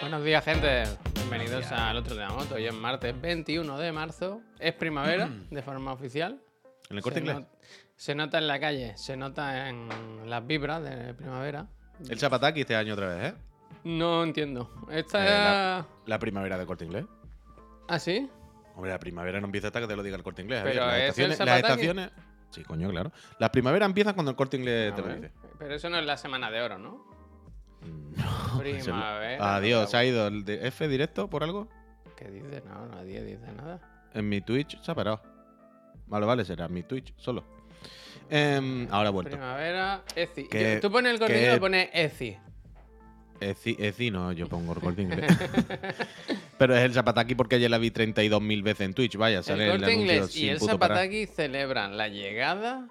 Buenos días, gente. Bienvenidos al otro de la moto. Hoy es martes 21 de marzo. Es primavera, de forma oficial. ¿En el corte se, inglés? se nota en la calle, se nota en las vibras de primavera. El Zapataki este año otra vez, ¿eh? No entiendo. Esta Eh, la- es... La primavera del corte inglés. ¿Ah, sí? Hombre, la primavera no empieza hasta que te lo diga el corte inglés. Pero las ¿es el las estaciones. Sí, coño, claro. Las primaveras empiezan cuando el corte inglés A te lo dice. Pero eso no es la semana de oro, ¿no? No, Primavera. Adiós, se ha ido el de F directo por algo. ¿Qué dice? No, nadie dice nada. En mi Twitch se ha parado. Vale, vale, será mi Twitch solo. Em, ahora vuelto. Primavera, ECI. Tú pones el corte y pones ECI. Eci no, yo pongo el corte inglés. Pero es el Zapataki porque ayer la vi 32.000 veces en Twitch. Vaya, sale El corte inglés y el parar. Zapataki celebran la llegada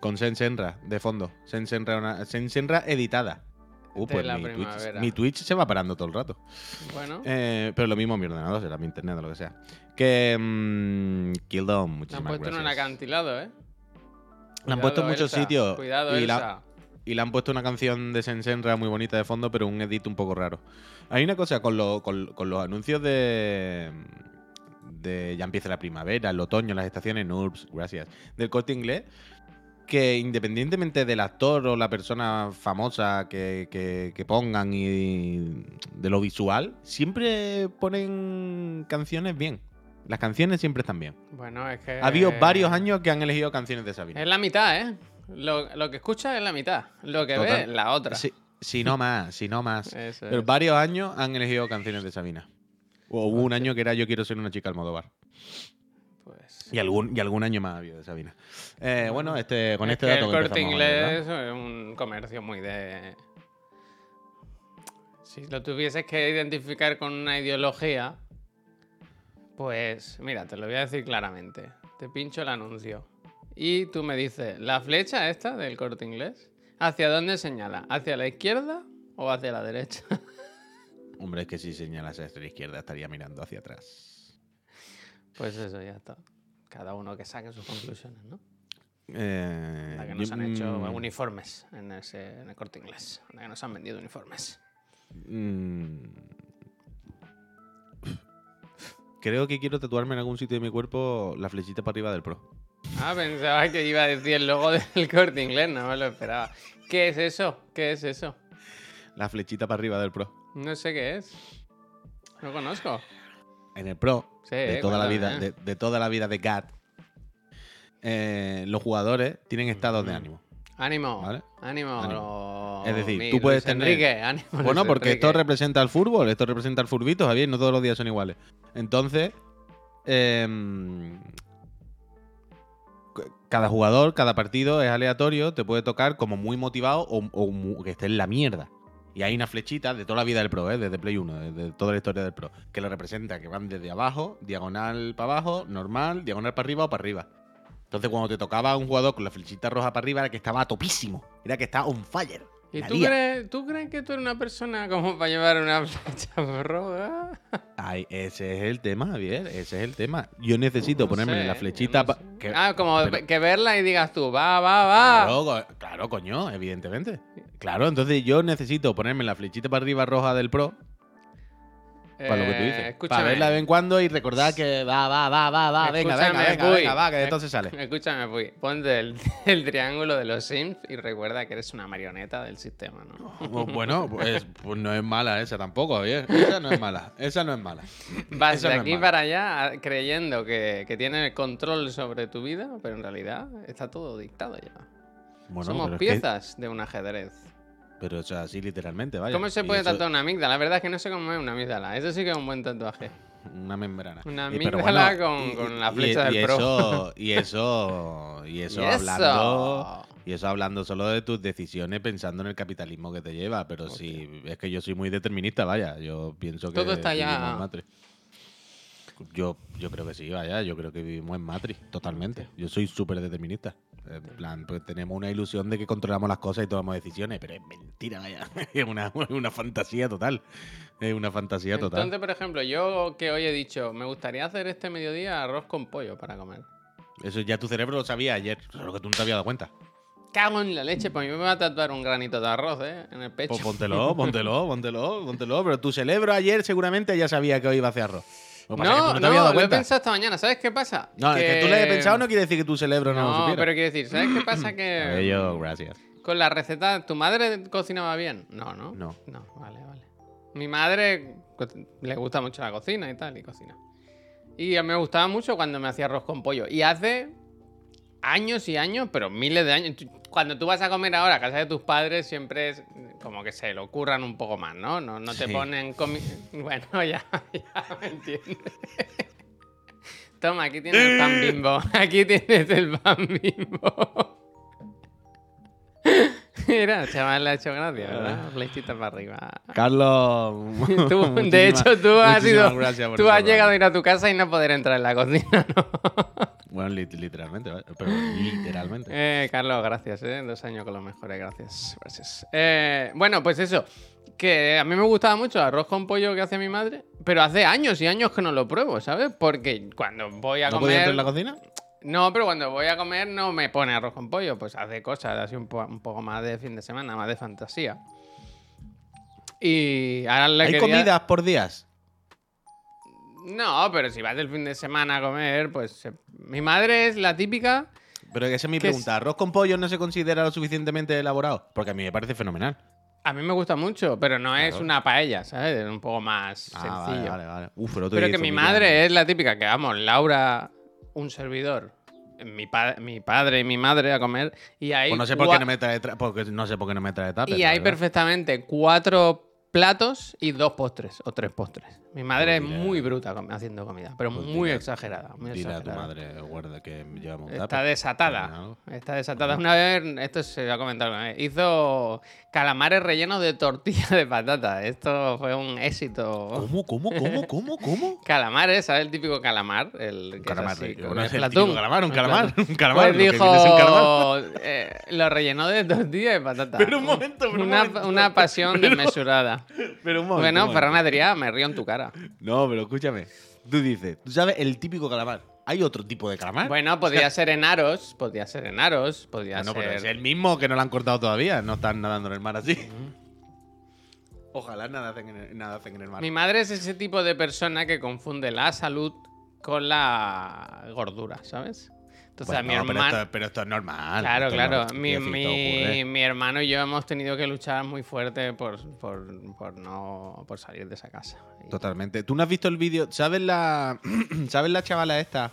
Con Sensenra de fondo. Sensenra, una- Sensenra editada. Uh, pues mi Twitch, mi Twitch se va parando todo el rato. Bueno, Eh, pero lo mismo mi ordenador, será mi internet o lo que sea. Que. Mm, Kildon, te han muchísimas puesto en un gracias. acantilado, ¿eh? La han puesto en Cuidado, muchos Elsa, sitios. Cuidado, y, la. Y le han puesto una canción de Sensenra muy bonita de fondo, pero un edit un poco raro. Hay una cosa con, lo- con- con los anuncios de. de ya empieza la primavera, el otoño, las estaciones, NURBS, gracias. Del corte inglés. Que independientemente del actor o la persona famosa que, que- que pongan y de lo visual, siempre ponen canciones bien. Las canciones siempre están bien. Bueno, es que. Ha habido varios años que han elegido canciones de Sabina. Es la mitad, ¿eh? Lo, lo que escuchas es la mitad. Lo que Total. ves, la otra. Si, si no más, si no más. Pero es. varios años han elegido canciones de Sabina. O hubo un año que era Yo quiero ser una chica Almodóvar. Pues. Y algún, y algún año más ha habido de Sabina. Eh, bueno, este, con es este que dato el que corte inglés es un comercio muy de. Si lo tuvieses que identificar con una ideología, pues mira, te lo voy a decir claramente. Te pincho el anuncio. Y tú me dices, ¿la flecha esta del corte inglés? ¿Hacia dónde señala? ¿Hacia la izquierda o hacia la derecha? Hombre, es que si señalas hacia la izquierda estaría mirando hacia atrás. Pues eso, ya está. Cada uno que saque sus conclusiones, ¿no? Eh, La que yo- nos han hecho mm, uniformes en, ese, en el corte inglés. La que nos han vendido uniformes. mm, Creo que quiero tatuarme en algún sitio de mi cuerpo la flechita para arriba del pro. Ah, pensaba que iba a decir el logo del corte inglés, no me lo esperaba. ¿Qué es eso? ¿Qué es eso? La flechita para arriba del pro. No sé qué es. No conozco. En el pro, Sí, de toda la vida, cuéntame. de, de toda la vida de GAT, eh, los jugadores tienen estados de ánimo. Ánimo. Vale. Ánimo. Ánimo. lo- Es decir, mi tú puedes Luis tener- Enrique, ánimo. Bueno, Luis porque esto representa el fútbol, esto representa el furbito, Javier, no todos los días son iguales. Entonces, em, cada jugador, cada partido es aleatorio, te puede tocar como muy motivado o, que esté en la mierda. Y hay una flechita de toda la vida del pro, ¿eh? desde Play 1, desde toda la historia del pro, que lo representa, que van desde abajo, diagonal para abajo, normal, diagonal para arriba o para arriba. Entonces, cuando te tocaba un jugador con la flechita roja para arriba, era que estaba topísimo, era que estaba on fire. ¿Y tú crees, tú crees que tú eres una persona como para llevar una flecha roja? Ay, ese es el tema, Javier. Ese es el tema. Yo necesito No ponerme sé, la flechita. no pa- sé. que- ah, como pero- que verla y digas tú, va, va, va. Claro, claro, coño, evidentemente. Claro, entonces yo necesito ponerme la flechita para arriba roja del Pro. Para lo que tú Eh, dices. escúchame. Para verla de vez en cuando y recordar que va, va, va, va, va. Venga, venga, Escúchame, venga, venga, va, que de entonces sale. Escúchame, Puy. Ponte el, el triángulo de los Sims y recuerda que eres una marioneta del sistema, ¿no? Bueno, pues, pues no es mala esa tampoco, Javier. Esa no es mala. Esa no es mala. Vas Esa de no aquí para allá creyendo que, que tienes el control sobre tu vida, pero en realidad está todo dictado ya. Bueno, Somos que- piezas de un ajedrez. Pero o sea, así literalmente, vaya. ¿Cómo se Y puede eso- tatuar una amígdala? La verdad es que no sé cómo es una amígdala. Eso sí que es un buen tatuaje. Una membrana. Una Y- amígdala con- con la flecha y del pro. Eso, y eso, y eso ¿Y hablando. Y eso hablando solo de tus decisiones pensando en el capitalismo que te lleva. Pero si es que yo soy muy determinista, vaya. Yo pienso que. Todo está ya- Matrix. Yo, yo creo que sí, vaya. Yo creo que vivimos en Matrix, totalmente. Yo soy súper determinista. En plan, pues tenemos una ilusión de que controlamos las cosas y tomamos decisiones, pero es mentira, vaya. Es una, una fantasía total. Es una fantasía total. Entonces, por ejemplo, yo que hoy he dicho, me gustaría hacer este mediodía arroz con pollo para comer. Eso ya tu cerebro lo sabía ayer, solo que tú no te habías dado cuenta. cago en la leche, pues a mí me va a tatuar un granito de arroz, ¿eh? En el pecho. Pues póntelo, póntelo, póntelo, póntelo. Pero tu cerebro ayer seguramente ya sabía que hoy iba a hacer arroz. Lo que pasa es que No, te no, dado lo he pensado esta mañana. ¿Sabes qué pasa? No, es que tú lo hayas pensado no quiere decir que tu cerebro no, lo No, supiera. pero quiero decir, ¿sabes qué pasa? Que Bello, gracias. con la receta, ¿tu madre cocinaba bien? No, no. No. No, vale, vale. Mi madre le gusta mucho la cocina y tal, y cocina. Y me gustaba mucho cuando me hacía arroz con pollo. Y hace años y años, pero miles de años. Cuando tú vas a comer ahora a casa de tus padres, siempre es como que se lo curran un poco más, ¿no? No, no te Sí. ponen comi... Bueno, ya, ya me entiendes. Toma, aquí tienes el pan bimbo. Aquí tienes el pan bimbo. Mira, chaval, le ha hecho gracia, ¿verdad? Flechita para arriba. Carlos. Tú, de hecho, tú has, muchísimas ido, gracias por tú has llegado a ir a tu casa y no poder entrar en la cocina, ¿no? Bueno, lit- literalmente, pero literalmente. Eh, Carlos, gracias, ¿eh? Dos años con los mejores, gracias. gracias. Eh, bueno, pues eso. Que a mí me gustaba mucho el arroz con pollo que hace mi madre, pero hace años y años que no lo pruebo, ¿sabes? Porque cuando voy a ¿No podía entrar comer. en la cocina? No, pero cuando voy a comer no me pone arroz con pollo, pues hace cosas así un, po- un poco más de fin de semana, más de fantasía. Y ahora le ¿Hay quería- comidas por días? No, pero si vas del fin de semana a comer, pues se- mi madre es la típica. Pero esa es mi pregunta. ¿Arroz con pollo no se considera lo suficientemente elaborado? Porque a mí me parece fenomenal. A mí me gusta mucho, pero no es una paella, ¿sabes? Es un poco más Ah, sencillo. vale, vale, vale. Uf, el Pero día que mi madre es la típica que vamos, Laura, un servidor, mi, pa- mi padre y mi madre a comer y hay Pues no sé por qué no me trae tra- porque no sé por qué no me trae tupper, y hay perfectamente cuatro platos y dos postres o tres postres. Mi madre es Pues muy bruta com- haciendo comida, pero Pues muy exagerada, muy a tu madre, guarda, que llevamos un Está desatada. Está desatada. Una vez, esto se va a comentar una vez, hizo calamares rellenos de tortilla de patata. Esto fue un éxito. ¿Cómo, cómo, cómo, cómo, cómo? Calamares, ¿sabes el típico calamar? El que es calamar, así, No el es el Splatoon. típico calamar, un calamar, un calamar, Pues lo es un calamar. dijo, eh, lo rellenó de tortilla de patata. Pero un momento, pero un momento. una pasión Pero- desmesurada. Pero un momento, Bueno, un momento. Ferran Adrià, me río en tu cara. No, pero escúchame. Tú dices, tú sabes el típico calamar. ¿Hay otro tipo de calamar? Bueno, podría ser en aros, podría ser en aros, podría no, pero ser... es el mismo que no lo han cortado todavía. No están nadando en el mar así. Ojalá nada hacen en el, nada hacen en el mar. Mi madre es ese tipo de persona que confunde la salud con la gordura, ¿sabes? Entonces a mi pero, hermano... esto, pero esto es normal. Claro, esto claro. no- Mi, mi- mi hermano y yo hemos tenido que luchar muy fuerte por, por, por no por salir de esa casa. Totalmente. ¿Tú no has visto el vídeo? ¿Sabes la, ¿sabes la chavala esta?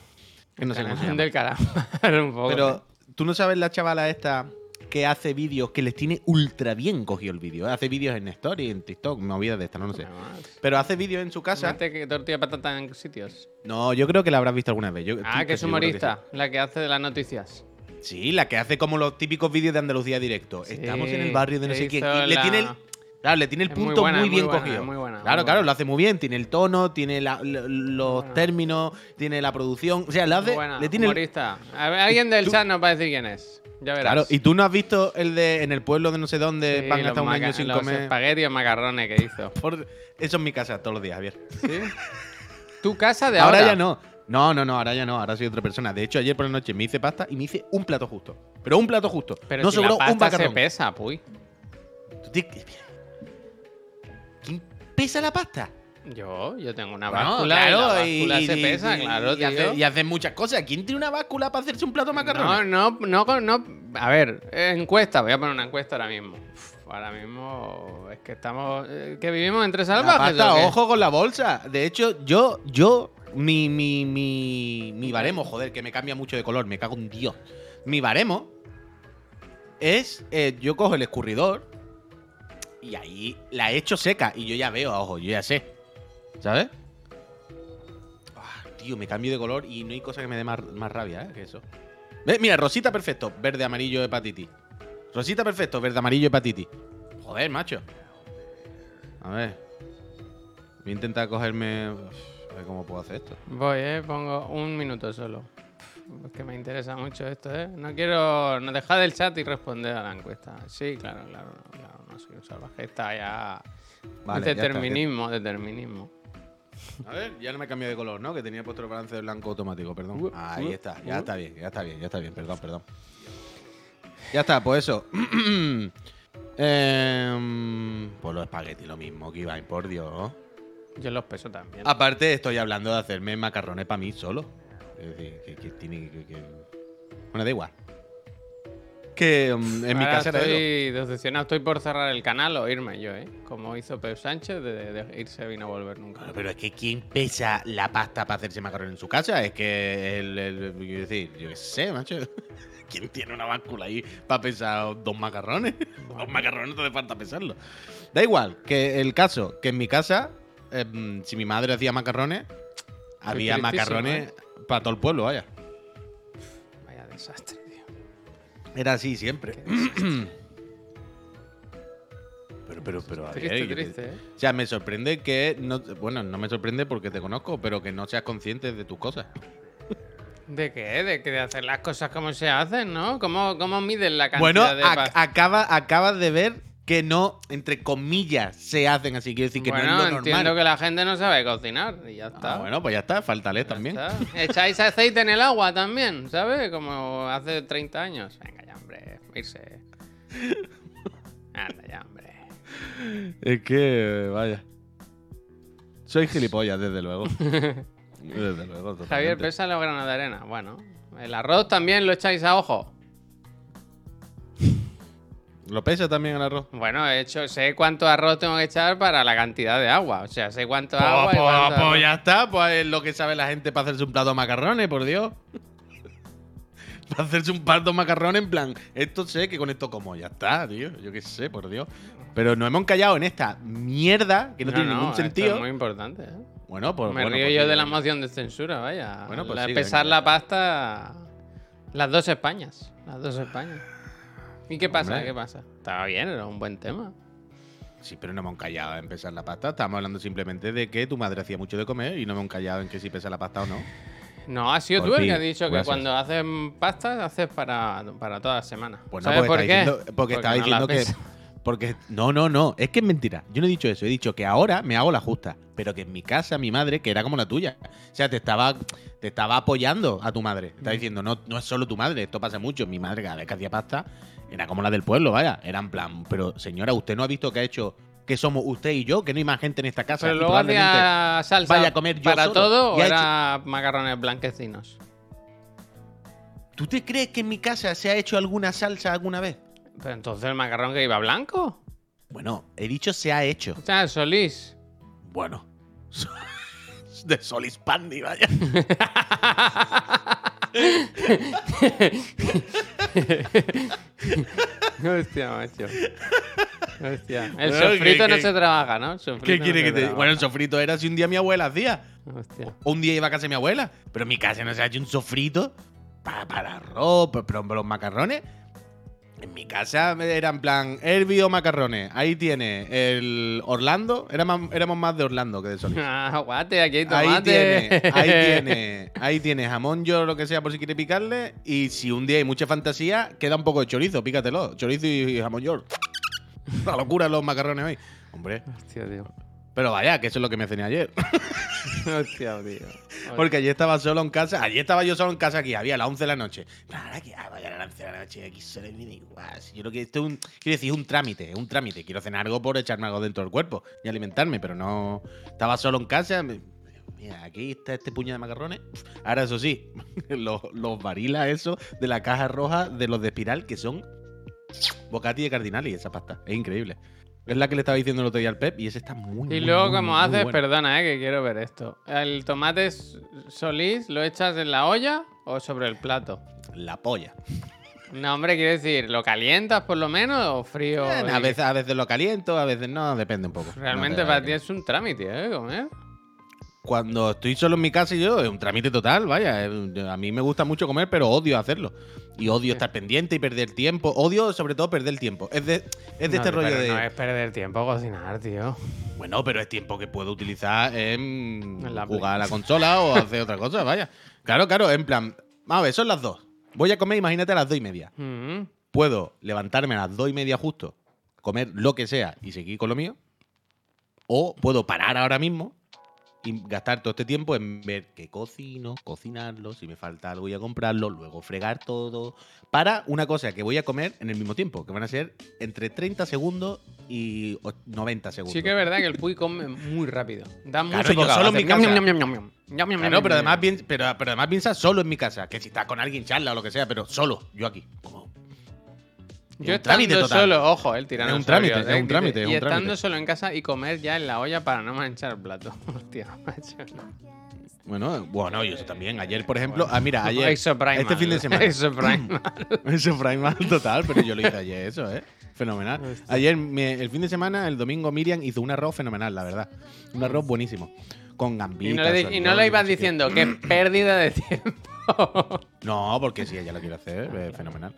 Que no sé cómo se llama. del un poco. Pero tú no sabes la chavala esta que hace vídeos que les tiene ultra bien cogido el vídeo. Hace vídeos en Story, en TikTok, movida de esta, no lo sé. Pero hace vídeos en su casa. que tortilla patata en sitios. No, yo creo que la habrás visto alguna vez. Yo- Ah, que es que humorista, la que hace de las noticias. Sí. La que hace como los típicos vídeos de Andalucía directo. Sí, Estamos en el barrio de no sé quién. hizo Y le la- tiene el, claro, le tiene el Es punto muy, buena, es muy bien buena, cogido. es muy buena, claro, claro, lo hace muy bien. Tiene el tono, tiene la- lo- los términos, tiene la producción. O sea, le hace. Le tiene el-. A alguien del chat nos va a decir quién es. Ya verás. Claro, y tú no has visto el de en el pueblo de no sé dónde Sí, van hasta un año sin los comer. espaguetis o macarrones que hizo. Por- Eso es mi casa todos los días, Javier. ¿Sí? ¿Tu casa de Ahora, ahora? ya no. No, no, no, ahora ya no. Ahora soy otra persona. De hecho, ayer por la noche me hice pasta y me hice un plato justo. Pero un plato justo. Pero no si sobró la un pasta se macarrón. pesa, puy. Tú tienes- ¿Quién pesa la pasta? Yo, yo tengo una Bueno, báscula y la báscula y- se y- pesa, y- claro, tío. hace, y hace muchas cosas. ¿Quién tiene una báscula para hacerse un plato de No, macarrones? no, no, no. A ver, encuesta, voy a poner una encuesta ahora mismo. Uf, ahora mismo es que estamos. eh, que vivimos entre salvajes. pasta, ojo con la bolsa. De hecho, yo, yo, mi, mi, mi, mi baremo, joder, que me cambia mucho de color, me cago en Dios. Mi baremo es, eh, yo cojo el escurridor y ahí la echo seca y yo ya veo, ojo, yo ya sé. ¿Sabes? Ah, tío, me cambio de color y no hay cosa que me dé más, más rabia, ¿eh? Que eso. Ve, Mira, rosita perfecto, verde, amarillo, hepatitis. Rosita perfecto, verde, amarillo, hepatitis. Joder, macho. A ver. Voy a intentar cogerme. A ver cómo puedo hacer esto. Voy, eh, pongo un minuto solo. Es que me interesa mucho esto, ¿eh? No quiero. No dejar el chat y responder a la encuesta. Sí, claro, claro. No soy un salvaje. Está ya. Vale, ya está, determinismo, determinismo. A ver, ya no me cambio de color, ¿no? Que tenía puesto el balance de blanco automático, perdón. Uh, Ahí uh, está, ya uh. está bien, ya está bien, ya está bien, perdón, perdón. Ya está, pues eso. Em, pues los espaguetis, lo mismo que iba, por Dios. Yo los peso también. Aparte, estoy hablando de hacerme macarrones para mí solo. Es decir, que, que tiene que, que- Bueno, da igual. Que mm, en mi casa era estoy decepcionado. Estoy por cerrar el canal o irme yo, ¿eh? Como hizo Pep Sánchez de, de irse y no volver nunca. Claro, pero es que ¿quién pesa la pasta para hacerse macarrones en su casa? Es que el, el- quiero decir, yo qué sé, macho. ¿Quién tiene una báscula ahí para pesar dos macarrones? Dos macarrones no te hace falta pesarlo. Da igual, que el caso, que en mi casa, em, si mi madre hacía macarrones, había macarrones para todo el pueblo, vaya. Vaya desastre. Era así siempre. pero, pero, pero, Triste, triste, ¿eh? O sea, me sorprende que no, bueno, no me sorprende porque te conozco, pero que no seas consciente de tus cosas. ¿De qué? De que de hacer las cosas como se hacen, ¿no? ¿Cómo, cómo miden la cantidad Bueno, de ac- pasta? acaba, acabas de ver que no, entre comillas, se hacen así. Quiero decir que bueno, no es lo entiendo normal. que la gente no sabe cocinar y ya está. Ah, bueno, pues ya está, faltale Ya también. está. Echáis aceite en el agua también, ¿sabes? Como hace 30 años. Venga ya, hombre, irse. Anda ya, hombre. Es que, vaya. Soy gilipollas, desde luego. desde luego, totalmente. Javier, pesa los granos de arena. Bueno, el arroz también lo echáis a ojo. ¿Lo pesa también el arroz? Bueno, he hecho, sé cuánto arroz tengo que echar para la cantidad de agua. O sea, sé cuánto Pues, agua pues- cuánto pues arroz. ya está, pues es lo que sabe la gente para hacerse un plato de macarrones, por Dios. para hacerse un plato de macarrones, en plan, esto sé que con esto como, ya está, tío. Yo qué sé, por Dios. Pero nos hemos encallado en esta mierda que no, tiene ningún esto sentido. Es muy importante, ¿eh? Bueno, pues. Me bueno, río pues yo sí, de la moción de censura, vaya. Bueno, pues La- sí, pesar venga. la pasta. Las dos Españas. Las dos Españas. ¿Y qué pasa? Hombre. ¿Qué pasa? Estaba bien, era un buen tema. Sí, pero no hemos encallado en pesar la pasta. Estamos hablando simplemente de que tu madre hacía mucho de comer y no hemos encallado en que si pesa la pasta o no. No, ha sido Por tú el que has dicho que cuando haces pastas, haces para, para toda la semana. Pues no, ¿Sabes por qué? diciendo- porque estaba no diciendo que. Porque. No, no, no. Es que es mentira. Yo no he dicho eso. He dicho que ahora me hago la justa. Pero que en mi casa, mi madre, que era como la tuya. O sea, te estaba, te estaba apoyando a tu madre. Te estaba diciendo, no, no es solo tu madre, esto pasa mucho. Mi madre, cada vez que hacía pasta, era como la del pueblo, vaya. Era en plan, pero señora, ¿usted no ha visto que ha hecho que somos usted y yo? Que no hay más gente en esta casa. Pero luego hacía salsa vaya a comer yo para solo. todo Y o macarrones blanquecinos. ¿Tú te crees que en mi casa se ha hecho alguna salsa alguna vez? Pero entonces el macarrón que iba blanco. Bueno, he dicho se ha hecho. O sea, Solís. Bueno. De Solis Pandi, vaya. Hostia, macho. Hostia. El sofrito que- no que- se trabaja, ¿no? ¿Qué quiere que te diga? Bueno, el sofrito era si un día mi abuela hacía. Hostia. O un día iba a casa de mi abuela. Pero en mi casa no se ha hecho un sofrito para, para arroz, pero, pero los macarrones. En mi casa era en plan, Herbie o macarrones. Ahí tiene el Orlando. Era más- éramos más de Orlando que de Solís. Ah, guate, aquí hay Ahí tomate. tiene, ahí tiene, ahí tiene jamón yo lo que sea por si quiere picarle. Y si un día hay mucha fantasía, queda un poco de chorizo, pícatelo. Chorizo y jamón york. La locura los macarrones hoy. Hombre, Hostia, tío. Pero vaya, que eso es lo que me cené ayer. Hostia, tío. Porque ayer estaba solo en casa. Ayer estaba yo solo en casa aquí, había las 11 de la noche. Ahora que ah, vaya a las 11 de la noche, aquí solo da igual. Yo lo que esto es un, quiero decir, es un trámite, es un trámite. Quiero cenar algo por echarme algo dentro del cuerpo y alimentarme, pero no. Estaba solo en casa. me- Mira, aquí está este puño de macarrones. Ahora, eso sí, los, los varilas, eso, de la caja roja de los de espiral, que son bocati de cardinali, esa pasta. Es increíble. Es la que le estaba diciendo el otro día al Pep y ese está muy Y luego, muy, como muy haces, bueno. perdona, eh, que quiero ver esto. ¿El tomate solís lo echas en la olla o sobre el plato? La polla. No, hombre, quiero decir, ¿lo calientas por lo menos o frío? Eh, a, veces, a veces lo caliento, a veces no, depende un poco. Realmente No para ti es un trámite, ¿eh? Comer. Cuando estoy solo en mi casa y yo, es un trámite total, vaya. es- A mí me gusta mucho comer, pero odio hacerlo. Y odio estar pendiente y perder tiempo. Odio, sobre todo, perder tiempo. Es de, es de No, este rollo de. No es perder tiempo cocinar, tío. Bueno, pero es tiempo que puedo utilizar en En la jugar a la consola o hacer otra cosa, vaya. Claro, claro, en plan. Vamos a ver, son las dos. Voy a comer, imagínate, a las dos y media. Mm. puedo levantarme a las dos y media justo, comer lo que sea y seguir con lo mío. O puedo parar ahora mismo y gastar todo este tiempo en ver qué cocino, cocinarlo, si me falta algo voy a comprarlo, luego fregar todo, para una cosa que voy a comer en el mismo tiempo, que van a ser entre 30 segundos y o- 90 segundos. Sí que es verdad que el Puy come muy rápido. Da Claro, mucho yo bocado, solo en mi casa. ñam, Claro, pero además, pero, pero además piensa solo en mi casa, que si estás con alguien charla o lo que sea, pero solo, yo aquí. Como- Yo un estando total. solo, ojo, el tirano Es un trámite, es un trámite, es Y un estando trámite. solo en casa y comer ya en la olla para no manchar el plato. Hostia, macho. Bueno, bueno, y eso también. Ayer, por ejemplo, ah, mira, ayer, primal. este fin de semana. Eso primal. Eso primal total, pero yo lo hice ayer, eso, ¿eh? Fenomenal. Ayer, el fin de semana, el domingo, Miriam hizo un arroz fenomenal, la verdad. Un arroz buenísimo. Con gambitas. Y no, le, y no le ibas qué. diciendo que pérdida de tiempo. No, porque sí, ella lo quiere hacer, es fenomenal.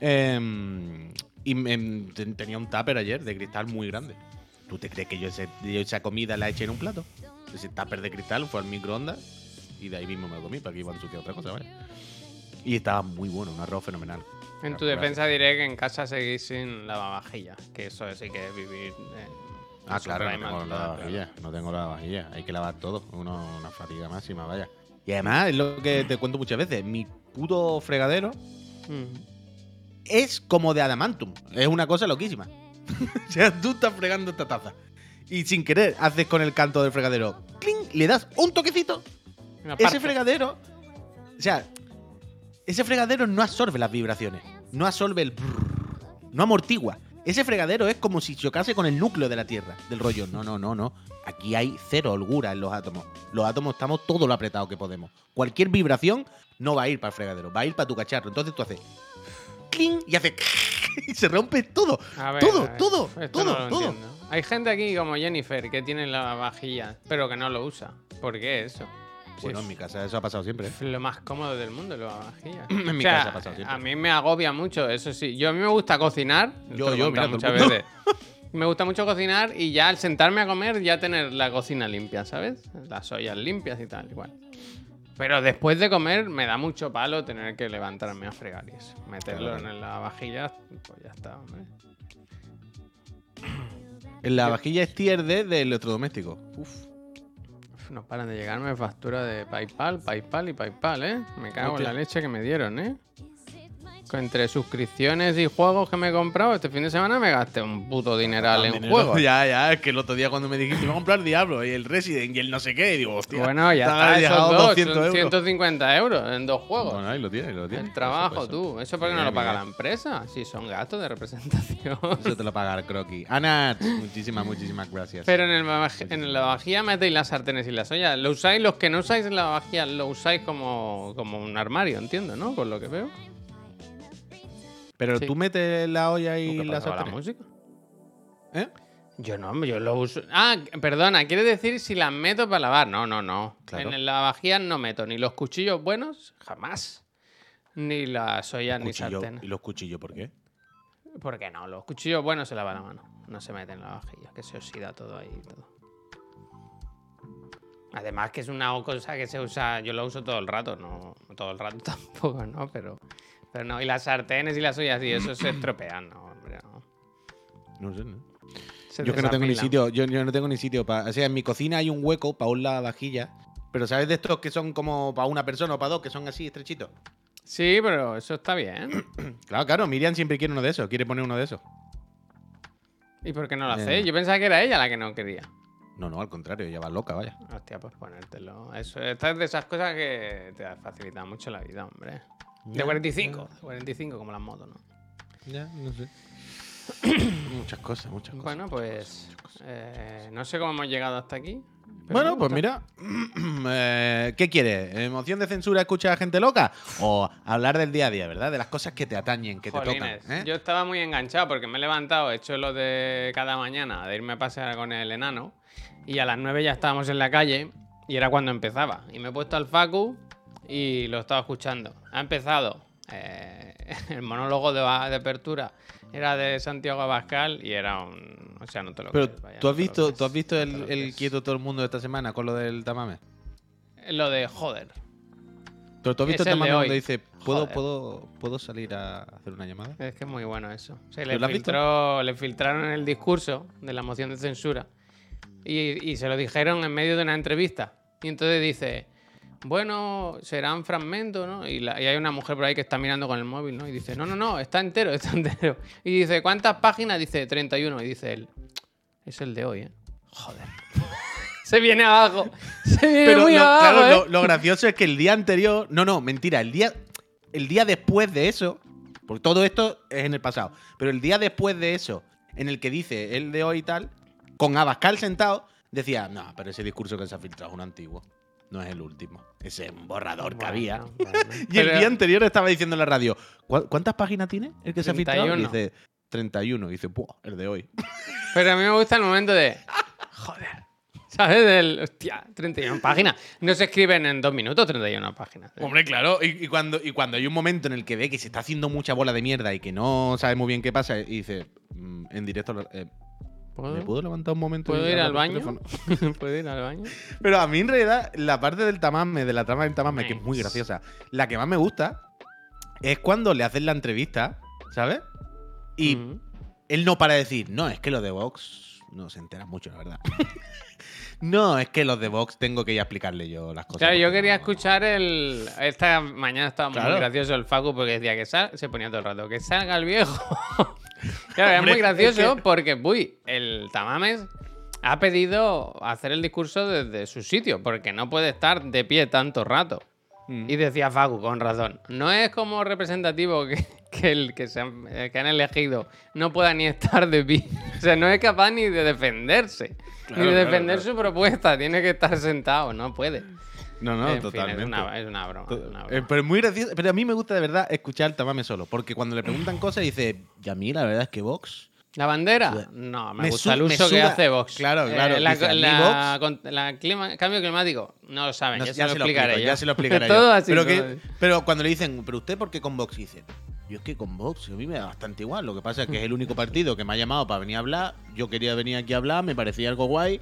Em, y me- ten- tenía un tupper ayer de cristal muy grande. ¿Tú te crees que yo, ese- yo esa comida la eché en un plato? Ese tupper de cristal fue al microondas y de ahí mismo me lo comí, para que iba a ensuciar otra cosa, ¿vale? Y estaba muy bueno, un arroz fenomenal. En tu defensa diré que en casa seguís sin lavavajillas. Que eso sí que es vivir. en- Ah, claro, no tengo la total, vajilla, no tengo la vajilla, hay que lavar todo, uno, una fatiga máxima, vaya. Y además, es lo que te cuento muchas veces, mi puto fregadero. Mm. Es como de adamantum, es una cosa loquísima. o sea, tú estás fregando esta taza y sin querer haces con el canto del fregadero, ¡cling! le das un toquecito, ese fregadero, o sea, ese fregadero no absorbe las vibraciones, no absorbe el... brrr, no amortigua. Ese fregadero es como si chocase con el núcleo de la Tierra, del rollo. No, no, no, no. Aquí hay cero holgura en los átomos. Los átomos estamos todo lo apretado que podemos. Cualquier vibración no va a ir para el fregadero, va a ir para tu cacharro. Entonces tú haces... ¡cling! y hace... y se rompe todo. Ver, todo, todo, esto todo, no lo todo. entiendo. Hay gente aquí como Jennifer que tiene lavavajillas, pero que no lo usa. ¿Por qué eso? Bueno, es en mi casa eso ha pasado siempre. ¿eh? lo más cómodo del mundo, el lavavajillas. En mi O sea, casa ha pasado siempre. A mí me agobia mucho, eso sí. Yo a mí me gusta cocinar. Yo- yo, muchas veces. Me gusta mucho cocinar y ya al sentarme a comer ya tener la cocina limpia, ¿sabes? Las ollas limpias y tal, igual. Pero después de comer me da mucho palo tener que levantarme a fregar y eso. Meterlo Claro. en la vajilla, pues ya está, hombre. En la vajilla es tier D de electrodoméstico. Uf. Uf, No paran de llegarme factura de PayPal, PayPal y PayPal, ¿eh? Me cago en la leche que me dieron, ¿eh? Entre suscripciones y juegos que me he comprado, este fin de semana me gasté un puto dineral en Dinero. juegos. Ya, ya, es que el otro día cuando me dijiste, iba a comprar Diablo y el Resident y el no sé qué, y digo, hostia. Bueno, ya está, esos dos, 200 son euros. 150 euros en dos juegos. Bueno, ahí lo tienes, lo tienes. el trabajo, Eso, eso. tú. ¿Eso por qué no lo paga la empresa? Si son gastos de representación. Eso te lo paga el croquis. Ana, muchísimas, muchísimas gracias. Pero en el, en el lavavajillas metéis las sartenes y las ollas. ¿Lo usáis? Los que no usáis el lavavajillas lo usáis como, como un armario, entiendo, ¿no? Por lo que veo. Pero sí. tú metes la olla y ¿Qué la con la sartén. música? ¿Eh? Yo no, yo lo uso. Ah, perdona, quiere decir si las meto para lavar. No, no, no. Claro. En el lavavajillas no meto ni los cuchillos buenos, jamás. Ni las ollas ni sartenes. ¿Y los cuchillos por qué? ¿Por qué no? Los cuchillos buenos se lavan la mano. No se meten en la vajilla, que se oxida todo ahí y todo. Además que es una cosa que se usa, yo lo uso todo el rato, no todo el rato tampoco, ¿no? Pero, pero no, y las sartenes y las ollas y eso se estropean, no, hombre, no. No sé, ¿no? Se Yo que no tengo ni sitio, yo, yo no tengo ni sitio para. O sea, en mi cocina hay un hueco para un lavavajillas. Pero ¿sabes de estos que son como para una persona o para dos, que son así estrechitos? Sí, pero eso está bien. Claro, claro, Miriam siempre quiere uno de esos, quiere poner uno de esos. ¿Y por qué no lo Eh. hacéis? Yo pensaba que era ella la que no quería. No, no, al contrario, ella va loca, vaya. Hostia, pues ponértelo. Eso, esta es de esas cosas que te facilitan mucho la vida, hombre. De Ya, 45, de 45 como las motos, ¿no? Ya, no sé. muchas cosas, muchas cosas. Bueno, pues eh, no sé cómo hemos llegado hasta aquí. Bueno, pues mira, eh, ¿qué quieres? ¿Emoción de censura escuchar a gente loca? ¿O hablar del día a día, verdad? De las cosas que te atañen, que Jolines, te tocan. ¿eh? Yo estaba muy enganchado porque me he levantado, he hecho lo de cada mañana, de irme a pasear con el enano. Y a las 9 ya estábamos en la calle y era cuando empezaba. Y me he puesto al Facu y lo estaba escuchando. Ha empezado. eh, el monólogo de, de apertura era de Santiago Abascal y era un. O sea, no te lo Pero crees, vaya, tú has visto, crees, tú has visto el, quieto todo el mundo de esta semana con lo del tamame. Lo de joder. Pero tú has visto Es el tamame donde dice, ¿puedo, Joder. puedo, ¿puedo salir a hacer una llamada? Es que es muy bueno eso. Se ¿Tú le, filtró, le filtraron el discurso de la moción de censura Y, y se lo dijeron en medio de una entrevista. Y entonces dice, bueno, serán fragmentos, ¿no? Y, la- y hay una mujer por ahí que está mirando con el móvil, ¿no? Y dice, no, no, no, está entero, está entero. Y dice, ¿cuántas páginas? Dice, 31. Y dice él, es el de hoy, ¿eh? Joder. se viene abajo. Se viene Pero muy lo, abajo, claro, ¿eh? lo, lo gracioso es que el día anterior. No, no, mentira. El día, el día después de eso. Porque todo esto es en el pasado. Pero el día después de eso, en el que dice el de hoy y tal, con Abascal sentado, decía, no, pero ese discurso que se ha filtrado es un antiguo. No es el último. Ese es un borrador que había. bueno. Y el Pero- día anterior estaba diciendo en la radio, ¿cu- ¿cuántas páginas tiene el que se ha filtrado? Y 31. dice, 31. Y dice, Buah, el de hoy. Pero a mí me gusta el momento de. Joder. ¿Sabes? Del. Hostia, 31 páginas. No se escriben en dos minutos 31 páginas. ¿eh? Hombre, claro, y, y cuando, y cuando hay un momento en el que ve que se está haciendo mucha bola de mierda y que no sabe muy bien qué pasa, y dice, mm, en directo, eh, ¿Puedo, ¿me puedo levantar un momento? ¿puedo y ir al baño? ¿Puedo ir al baño? Pero a mí, en realidad, la parte del tamame, de la trama del tamame, que es muy graciosa, la que más me gusta es cuando le hacen la entrevista, ¿sabes? Y él no para de decir, no, es que los de Vox no se enteran mucho, la verdad. no, es que los de Vox tengo que ir a explicarle yo las cosas. Claro, yo quería no- escuchar el. Esta mañana estaba Claro. muy gracioso el Facu porque decía que sal... se ponía todo el rato, que salga el viejo. claro, es muy gracioso porque, uy, el Tamames ha pedido hacer el discurso desde su sitio porque no puede estar de pie tanto rato. Mm. Y decía Facu, con razón, no es como representativo que, que el que, se han, eh, que han elegido no pueda ni estar de pie. O sea, no es capaz ni de defenderse. Claro, ni de claro, defender claro. su propuesta. Tiene que estar sentado, no puede. No, no, En fin, totalmente. es, una, es una broma. es una broma. Eh, pero es muy gracioso. Pero a mí me gusta de verdad escuchar Tamame solo. Porque cuando le preguntan cosas dice, y a mí la verdad es que Vox. ¿La bandera? No, me, me gusta el uso que hace Vox. Claro, Eh, claro, la, dice, la- con- la clima- cambio climático, no lo saben, No, ya, se lo explicaré explico, yo. ya se lo explicaré yo. Todo así. Pero, que- pero cuando le dicen, ¿pero usted por qué con Vox? Y dice, yo es que con Vox a mí me da bastante igual. Lo que pasa es que es el único partido que me ha llamado para venir a hablar. Yo quería venir aquí a hablar, me parecía algo guay.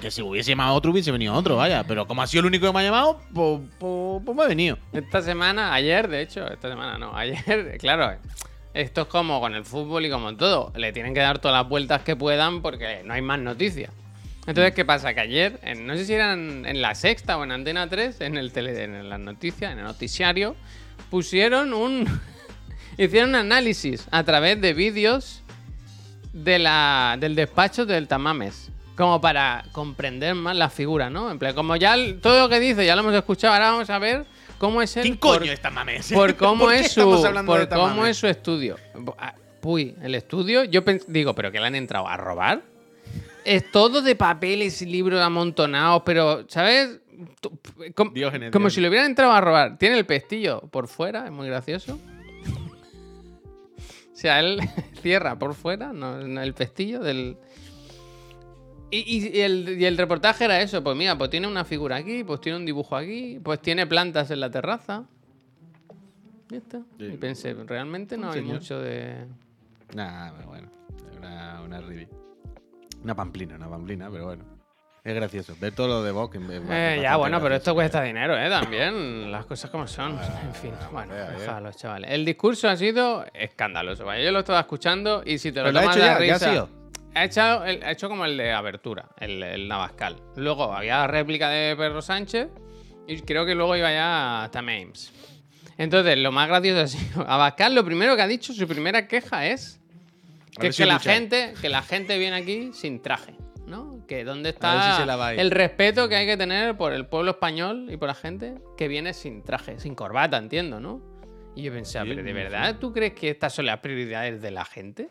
Que si hubiese llamado otro, hubiese venido otro, vaya. Pero como ha sido el único que me ha llamado, pues, pues- me ha venido. Esta semana, ayer, de hecho, esta semana no, ayer, claro, esto es como con el fútbol y como en todo, le tienen que dar todas las vueltas que puedan porque no hay más noticias. Entonces, ¿qué pasa? Que ayer, no sé si eran en la sexta o en Antena 3, en el tele, en las noticias, en el noticiario, pusieron un. hicieron un análisis a través de vídeos de la, del despacho del Tamames. Como para comprender más la figura, ¿no? En plan, como ya el- todo lo que dice ya lo hemos escuchado, ahora vamos a ver cómo es el. ¿Quién por- coño es Tamame? por cómo ¿Por qué es su por cómo es su estudio. Ah, Uy, el estudio, yo digo, pero que le han entrado a robar. Es todo de papeles y libros amontonados, pero ¿sabes? Tu- Com- Diógenes, como si lo hubieran entrado a robar. Tiene el pestillo por fuera, es muy gracioso. O sea, él cierra por fuera, no el pestillo del. Y, y- y el, y el reportaje era eso, pues mira, pues tiene una figura aquí, pues tiene un dibujo aquí, pues tiene plantas en la terraza. Ya está. Sí. Y pensé, realmente no hay señor. mucho de. Nah, pero bueno. Una, una ribi. Una pamplina, una pamplina, pero bueno. Es gracioso. Ver todo lo de Vox. Eh, ya, bueno, pero esto cuesta dinero, ¿eh? También, las cosas como son. Ah, en fin, bueno, déjalos, chavales. El discurso ha sido escandaloso. Yo lo estaba escuchando y si te lo Pero lo ha tomas hecho ya, ya ha risa- sido. Ha hecho, el- ha hecho como el de abertura, el, el Navascal. Luego había réplica de Pedro Sánchez y creo que luego iba ya hasta Memes. Entonces, lo más gracioso ha sido, Abascal lo primero que ha dicho, su primera queja es que, ver es si que la gente, que la gente viene aquí sin traje, ¿no? Que dónde está si se la el respeto que hay que tener por el pueblo español y por la gente que viene sin traje, sin corbata, entiendo, ¿no? Y yo pensaba, Sí, pero ¿de sí. verdad tú crees que estas son las prioridades de la gente?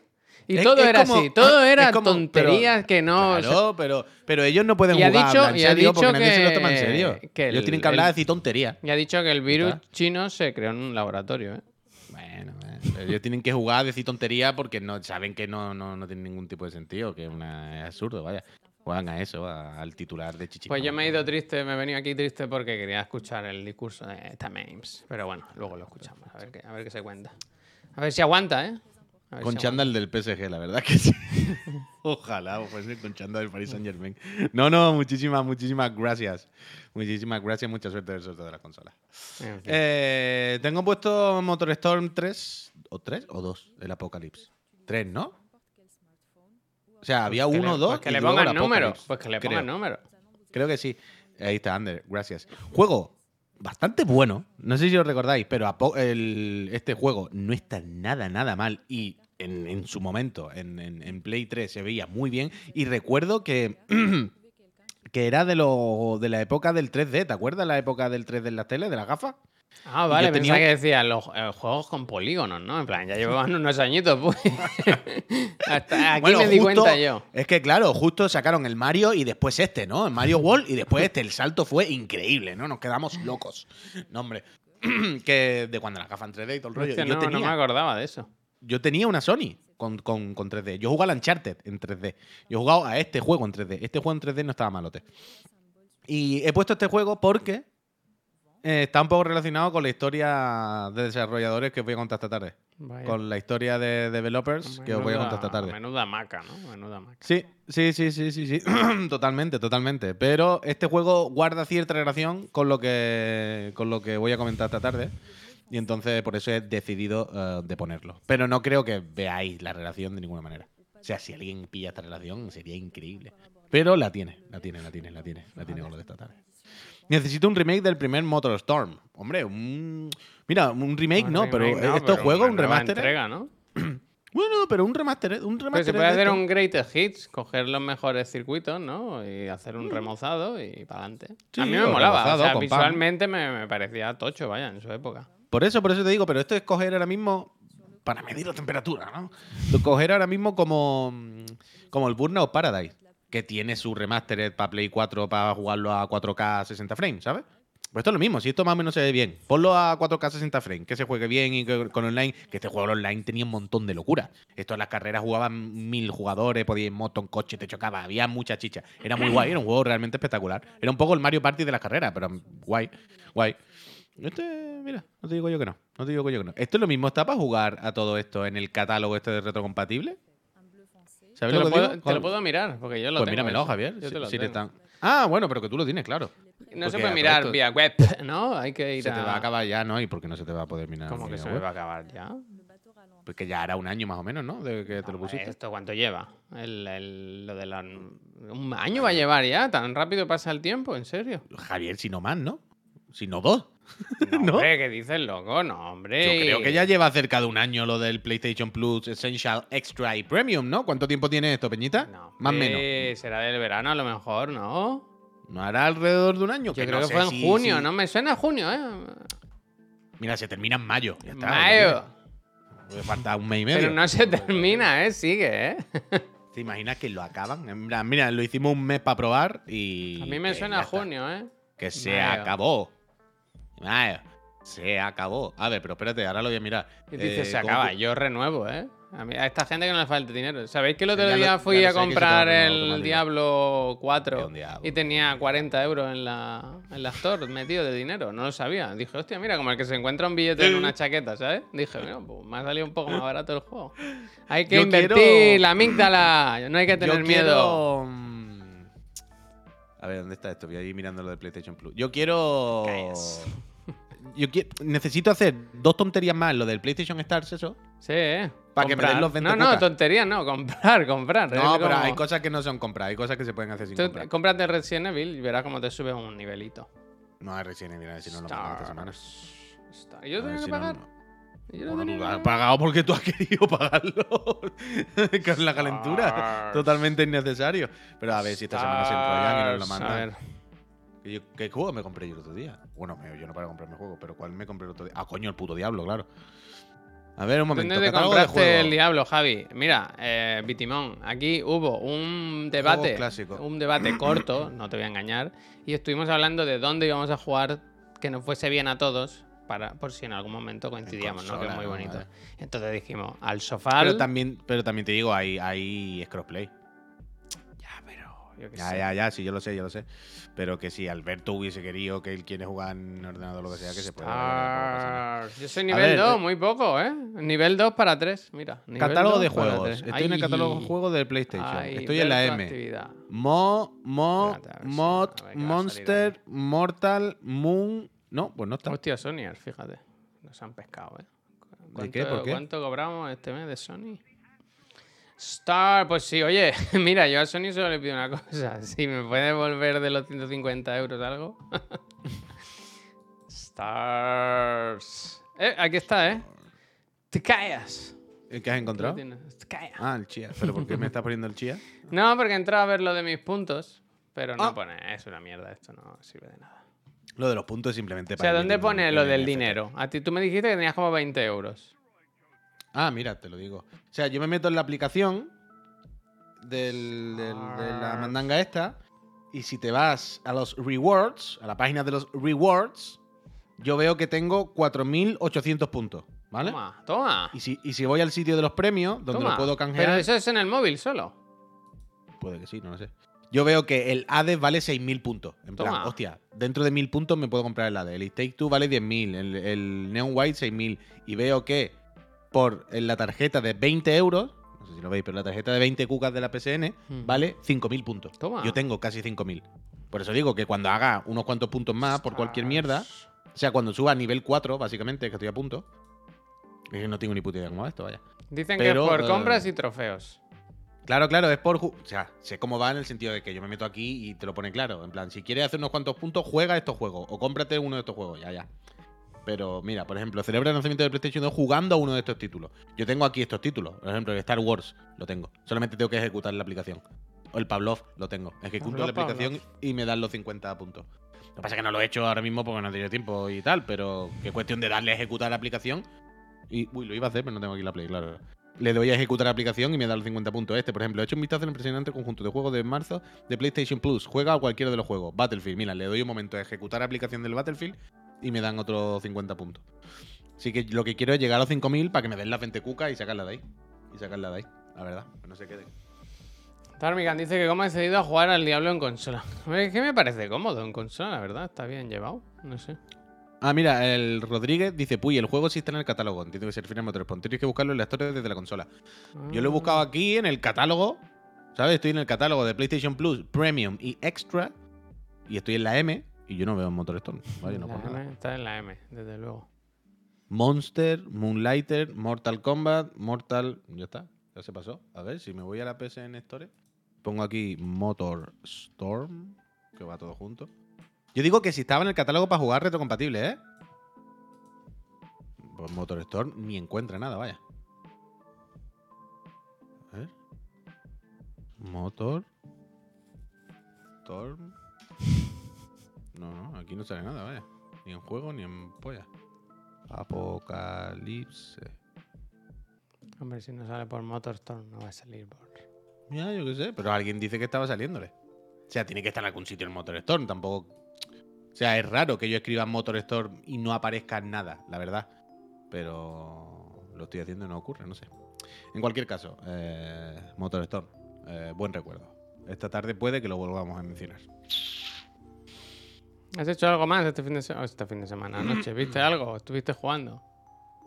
Y Es- todo es era como- así, todo era como- tonterías pero- que no... Claro, pero, pero ellos no pueden Y jugar dicho- en y ha dicho porque nadie se lo que- toma en serio. que ellos el- tienen que hablar de decir tonterías. Y ha dicho que el virus está. chino se creó en un laboratorio, ¿eh? Bueno, bueno, ellos tienen que jugar a decir tonterías porque no saben que no, no, no tiene ningún tipo de sentido, que es, una, es absurdo, vaya. Juegan a eso, a- al titular de Chichi. Pues yo me he ido triste, me he venido aquí triste porque quería escuchar el discurso de Tamames. Pero bueno, luego lo escuchamos, a ver qué, a ver qué se cuenta. A ver si aguanta, ¿eh? Ver Con chándal del PSG, la verdad que sí. Ojalá fuese con chándal del Paris Saint Germain. No, no, muchísimas, muchísimas gracias. Muchísimas gracias, mucha suerte del sorteo de la consola. aguanta. En fin. Eh, tengo puesto Motorstorm 3, o 3 o 2, el Apocalypse. 3, ¿no? O sea, había Que le- uno, dos. Pues que y le luego pongan número. Pues que le pongan número. Creo que sí. Ahí está, Ander, gracias. Juego bastante bueno. No sé si os recordáis, pero el- este juego no está nada, nada mal. Y en, en su momento, en, en- en Play 3, se veía muy bien. Y recuerdo que, que era de, lo, de la época del 3D. ¿Te acuerdas la época del 3D en las teles, de las gafas? Ah, yo vale, tenía pensaba que decía los eh, juegos con polígonos, ¿no? En plan, ya llevaban unos añitos, pues. Hasta aquí Bueno, me di justo- cuenta yo. Es que claro, justo sacaron el Mario y después este, ¿no? El Mario World y después este. El salto fue increíble, ¿no? Nos quedamos locos. No, hombre. que de cuando la gafa en 3D y todo el rollo. Hostia, yo, no, no me acordaba de eso. yo tenía una Sony con, con, con 3D. Yo jugaba al Uncharted en 3D. Yo he jugado a este juego en 3D. Este juego en 3D no estaba malote. Y he puesto este juego porque eh, está un poco relacionado con la historia de desarrolladores que os voy a contar esta tarde. Vaya. Con la historia de developers que os voy a contar esta tarde. Menuda maca, ¿no? Menuda maca. Sí, sí, sí, sí, sí, sí. totalmente, totalmente. Pero este juego guarda cierta relación con lo que, con lo que voy a comentar esta tarde. Y entonces por eso he decidido eh, de ponerlo. Pero no creo que veáis la relación de ninguna manera. O sea, si alguien pilla esta relación, sería increíble. Pero la tiene, la tiene, la tiene, la tiene, la tiene con lo de esta tarde. Necesito un remake del primer Motor Storm. Hombre, un. Mira, un remake Un no, pero remake no, estos pero juegos, una un remaster. entrega, ¿no? Bueno, pero un remaster, un Pues remaster. se puede de hacer esto. un greatest hits, coger los mejores circuitos, ¿no? Y hacer un remozado y para adelante. Mm. Sí, a mí me molaba. O sea, visualmente me, me parecía tocho, vaya, en su época. Por eso, por eso te digo, pero esto es coger ahora mismo para medir la temperatura, ¿no? Coger ahora mismo como, mm, como el Burnout Paradise, que tiene su remastered para Play 4 para jugarlo a 4K 60 frames, ¿sabes? Pues esto es lo mismo, si esto más o menos se ve bien, ponlo a 4K 60 frames, que se juegue bien y que- con online, que este juego online tenía un montón de locura. Esto en las carreras jugaban mil jugadores, podías ir en moto, en coche, te chocaba, había mucha chicha. Era muy guay, era un juego realmente espectacular. Era un poco el Mario Party de las carreras, pero guay, guay. Este, mira, no te digo yo que no. No te digo yo que no. Esto es lo mismo, ¿está para jugar a todo esto en el catálogo este de retrocompatible? Te ¿Sabes lo, puedo, digo? te lo Con- puedo mirar, porque yo lo Pues tengo. míramelo, eso. Javier. Yo si- te lo si le tengo. están- Ah, bueno, pero que tú lo tienes, claro. No se puede mirar esto- vía web, ¿no? Hay que ir Se a... te va a acabar ya, ¿no? ¿Y por qué no se te va a poder mirar? ¿Cómo que se me va a acabar ya? Porque ya hará un año más o menos, ¿no? De que te lo pusiste. ¿Esto cuánto lleva? El, el- lo de la... ¿Un año va a llevar ya? ¿Tan rápido pasa el tiempo? ¿En serio? Javier, si no más, ¿no? Si no dos. No, ¿No? hombre, ¿qué dices, loco? No, hombre. Yo creo que ya lleva cerca de un año lo del PlayStation Plus Essential Extra y Premium, ¿no? ¿Cuánto tiempo tiene esto, Peñita? No, más o menos. Será del verano a lo mejor, ¿no? ¿No hará alrededor de un año? Yo Que creo no que fue en si- junio, si- ¿no? Me suena a junio, ¿eh? Mira, se termina en mayo. Ya está. Mayo. Puede faltar un mes y medio. Pero no se termina, ¿eh? Sigue, ¿eh? ¿Te imaginas que lo acaban? Plan, mira, lo hicimos un mes para probar y. A mí me suena a junio, ¿eh? Que se Mayo. acabó. Se acabó. A ver, pero espérate, ahora lo voy a mirar. Y dice, Eh, se ¿cómo acaba. que- Yo renuevo, ¿eh? A, mí- a esta gente que no le falta dinero. ¿Sabéis que el otro Ya lo- día ya fui lo a comprar el. Diablo Que 4 un diablo. y tenía 40 euros en la, en la Store metido de dinero? No lo sabía. Dije, hostia, mira, como el que se encuentra un billete en una chaqueta, ¿sabes? Dije, mira, pues me ha salido un poco más barato el juego. Hay que Yo invertir quiero- la amígdala. No hay que Yo tener miedo. quiero, mm, A ver, ¿dónde está esto? Voy a ir mirando lo de PlayStation Plus. Yo quiero. Calles. Yo necesito hacer dos tonterías más, lo del PlayStation Stars, eso. Sí, ¿eh? Pa' que me den los 20 No, no, tonterías no. Comprar, comprar. No, Es pero como- hay cosas que no son comprar, hay cosas que se pueden hacer sin Tú comprar. cómprate Resident Evil y verás cómo te sube un nivelito. No hay recién Evil, a ver si no lo pagan esta semana. ¿Y yo tengo que si no- pagar? Yo no Bueno, tenía pagar. pagado porque tú has querido pagarlo con la calentura. Totalmente innecesario. Pero a ver si esta semana se enrollan y nos lo Stars. A mandan. ver. ¿Qué, juego me compré yo el otro día? Bueno, yo no para comprarme juegos, pero ¿cuál me compré el otro día? Ah, coño, el puto diablo, claro. A ver, un momento. ¿Dónde te de compraste juegos. el diablo, Javi? Mira, eh, Bitimón, aquí hubo un debate, un debate corto, no te voy a engañar, y estuvimos hablando de dónde íbamos a jugar que nos fuese bien a todos, para, por si en algún momento coincidíamos, ¿no? Que es muy bonito. Entonces dijimos, al sofá. Pero también, pero también te digo, hay, hay crossplay. Ya, yo Ya, sé. ya, ya, sí, yo lo sé, yo lo sé. Pero que si Alberto hubiese querido que él quiere jugar en ordenador o lo que sea, que se pueda. Yo soy nivel ver, 2, eh. muy poco, ¿eh? Nivel 2 para 3, mira. Catálogo 2 de juegos. 3. Estoy en el catálogo de juegos de PlayStation. Ay, Estoy en la M. actividad. Mo, Mo, Espérate, si- Mod, ver Monster, Mortal, Moon. No, pues no está. Hostia, Sony, fíjate. Nos han pescado, ¿eh? ¿Cuánto, qué? ¿Por qué? ¿Cuánto cobramos este mes de Sony? Star, pues sí, oye, mira, yo a Sony solo le pido una cosa. Si me puede devolver de los 150 euros algo. Stars. Eh, aquí está, ¿eh? Te callas. ¿El que has encontrado? Te callas. Ah, el chía. ¿Pero por qué me estás poniendo el chía? No, porque he entrado a ver lo de mis puntos, pero no Ah. pone, es una mierda, esto no sirve de nada. Lo de los puntos simplemente O sea, para ¿dónde pone lo del dinero? A ti tú me dijiste que tenías como 20 euros. Ah, mira, te lo digo. O sea, yo me meto en la aplicación del- del- de la mandanga esta. Y si te vas a los rewards, a la página de los rewards, yo veo que tengo 4.800 puntos. ¿Vale? Toma, toma. Y si, y si voy al sitio de los premios, donde toma. lo puedo canjear. Pero eso es en el móvil solo. Puede que sí, no lo sé. Yo veo que el Hades vale 6.000 puntos. En plan, Toma. hostia, dentro de 1.000 puntos me puedo comprar el Hades. El Take Two vale 10.000. El, el Neon White 6.000. Y veo que por en la tarjeta de 20 euros, no sé si lo veis, pero la tarjeta de 20 cucas de la PSN vale 5.000 puntos. Toma. Yo tengo casi 5.000. Por eso digo que cuando haga unos cuantos puntos más por cualquier mierda, o sea, cuando suba a nivel 4, básicamente, que estoy a punto, es que no tengo ni puta idea cómo va esto, vaya. Dicen Pero, que es por eh, compras y trofeos. Claro, claro, es por. O sea, sé cómo va en el sentido de que yo me meto aquí y te lo pone claro. En plan, si quieres hacer unos cuantos puntos, juega estos juegos. O cómprate uno de estos juegos, ya, ya. Pero mira, por ejemplo, celebra el lanzamiento de PlayStation 2 jugando a uno de estos títulos. Yo tengo aquí estos títulos. Por ejemplo, el Star Wars lo tengo. Solamente tengo que ejecutar la aplicación. O el Pavlov lo tengo. Ejecuto Pavlov, la aplicación y me dan los 50 puntos. Lo que pasa es que no lo he hecho ahora mismo porque no he tenido tiempo y tal, pero que cuestión de darle a ejecutar la aplicación. Y, uy, lo iba a hacer, pero no tengo aquí la play, claro. Le doy a ejecutar la aplicación y me da los 50 puntos. Este, por ejemplo, he hecho un vistazo al impresionante conjunto de juegos de marzo de PlayStation Plus. Juega a cualquiera de los juegos. Battlefield, mira, le doy un momento a ejecutar la aplicación del Battlefield y me dan otros 50 puntos. Así que lo que quiero es llegar a los 5000 para que me den las 20 cucas y sacarla de ahí. Y sacarla de ahí, la verdad. Que no se quede. Tarmigan dice que cómo ha decidido a jugar al Diablo en consola. Es que me parece cómodo en consola, la verdad. Está bien llevado. No sé. Ah, mira, el Rodríguez dice, puy, el juego sí está en el catálogo. Entiendo que se refiere a Motorsport. Tienes que buscarlo en la historia desde la consola. Yo lo he buscado aquí en el catálogo. ¿Sabes? Estoy en el catálogo de PlayStation Plus, Premium y Extra. Y estoy en la M. Y yo no veo Motor Storm. Vaya, no por nada. Está en la M, desde luego. Monster, Moonlighter, Mortal Kombat, Mortal. Ya está. Ya se pasó. A ver, si me voy a la PSN Store. Pongo aquí Motor Storm. Que va todo junto. Yo digo que si estaba en el catálogo para jugar retrocompatible, ¿eh? Pues Motor Storm ni encuentra nada, vaya. A ver. Motor. Storm. No, no, aquí no sale nada, vaya. Ni en juego ni en polla. Apocalipse. Hombre, si no sale por Motorstorm, no va a salir por. Ya, yo qué sé, pero alguien dice que estaba saliéndole. O sea, tiene que estar en algún sitio el Motor Storm, tampoco. O sea, es raro que yo escriba Motor Storm y no aparezca nada, la verdad. Pero lo estoy haciendo y no ocurre, no sé. En cualquier caso, eh, Motor Storm, eh, buen recuerdo. Esta tarde puede que lo volvamos a mencionar. ¿Has hecho algo más este fin de semana? Este fin de semana, anoche. ¿Viste algo? ¿Estuviste jugando?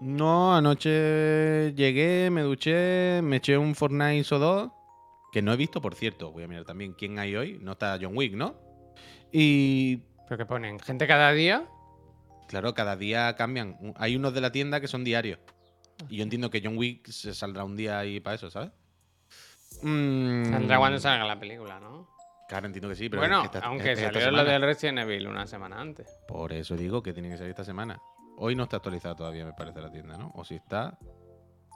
No, anoche llegué, me duché, me eché un Fortnite o dos, que no he visto, por cierto. Voy a mirar también quién hay hoy. No está John Wick, ¿no? Y ¿Pero que ponen? ¿Gente cada día? Claro, cada día cambian. Hay unos de la tienda que son diarios. Y yo entiendo que John Wick se saldrá un día ahí para eso, ¿sabes? Mm, Saldrá cuando salga la película, ¿no? Entiendo que sí, pero bueno, esta- aunque esta salió lo semana. del Resident Evil una semana antes. Por eso digo que tiene que salir esta semana. Hoy no está actualizada todavía, me parece, la tienda, ¿no? O si está...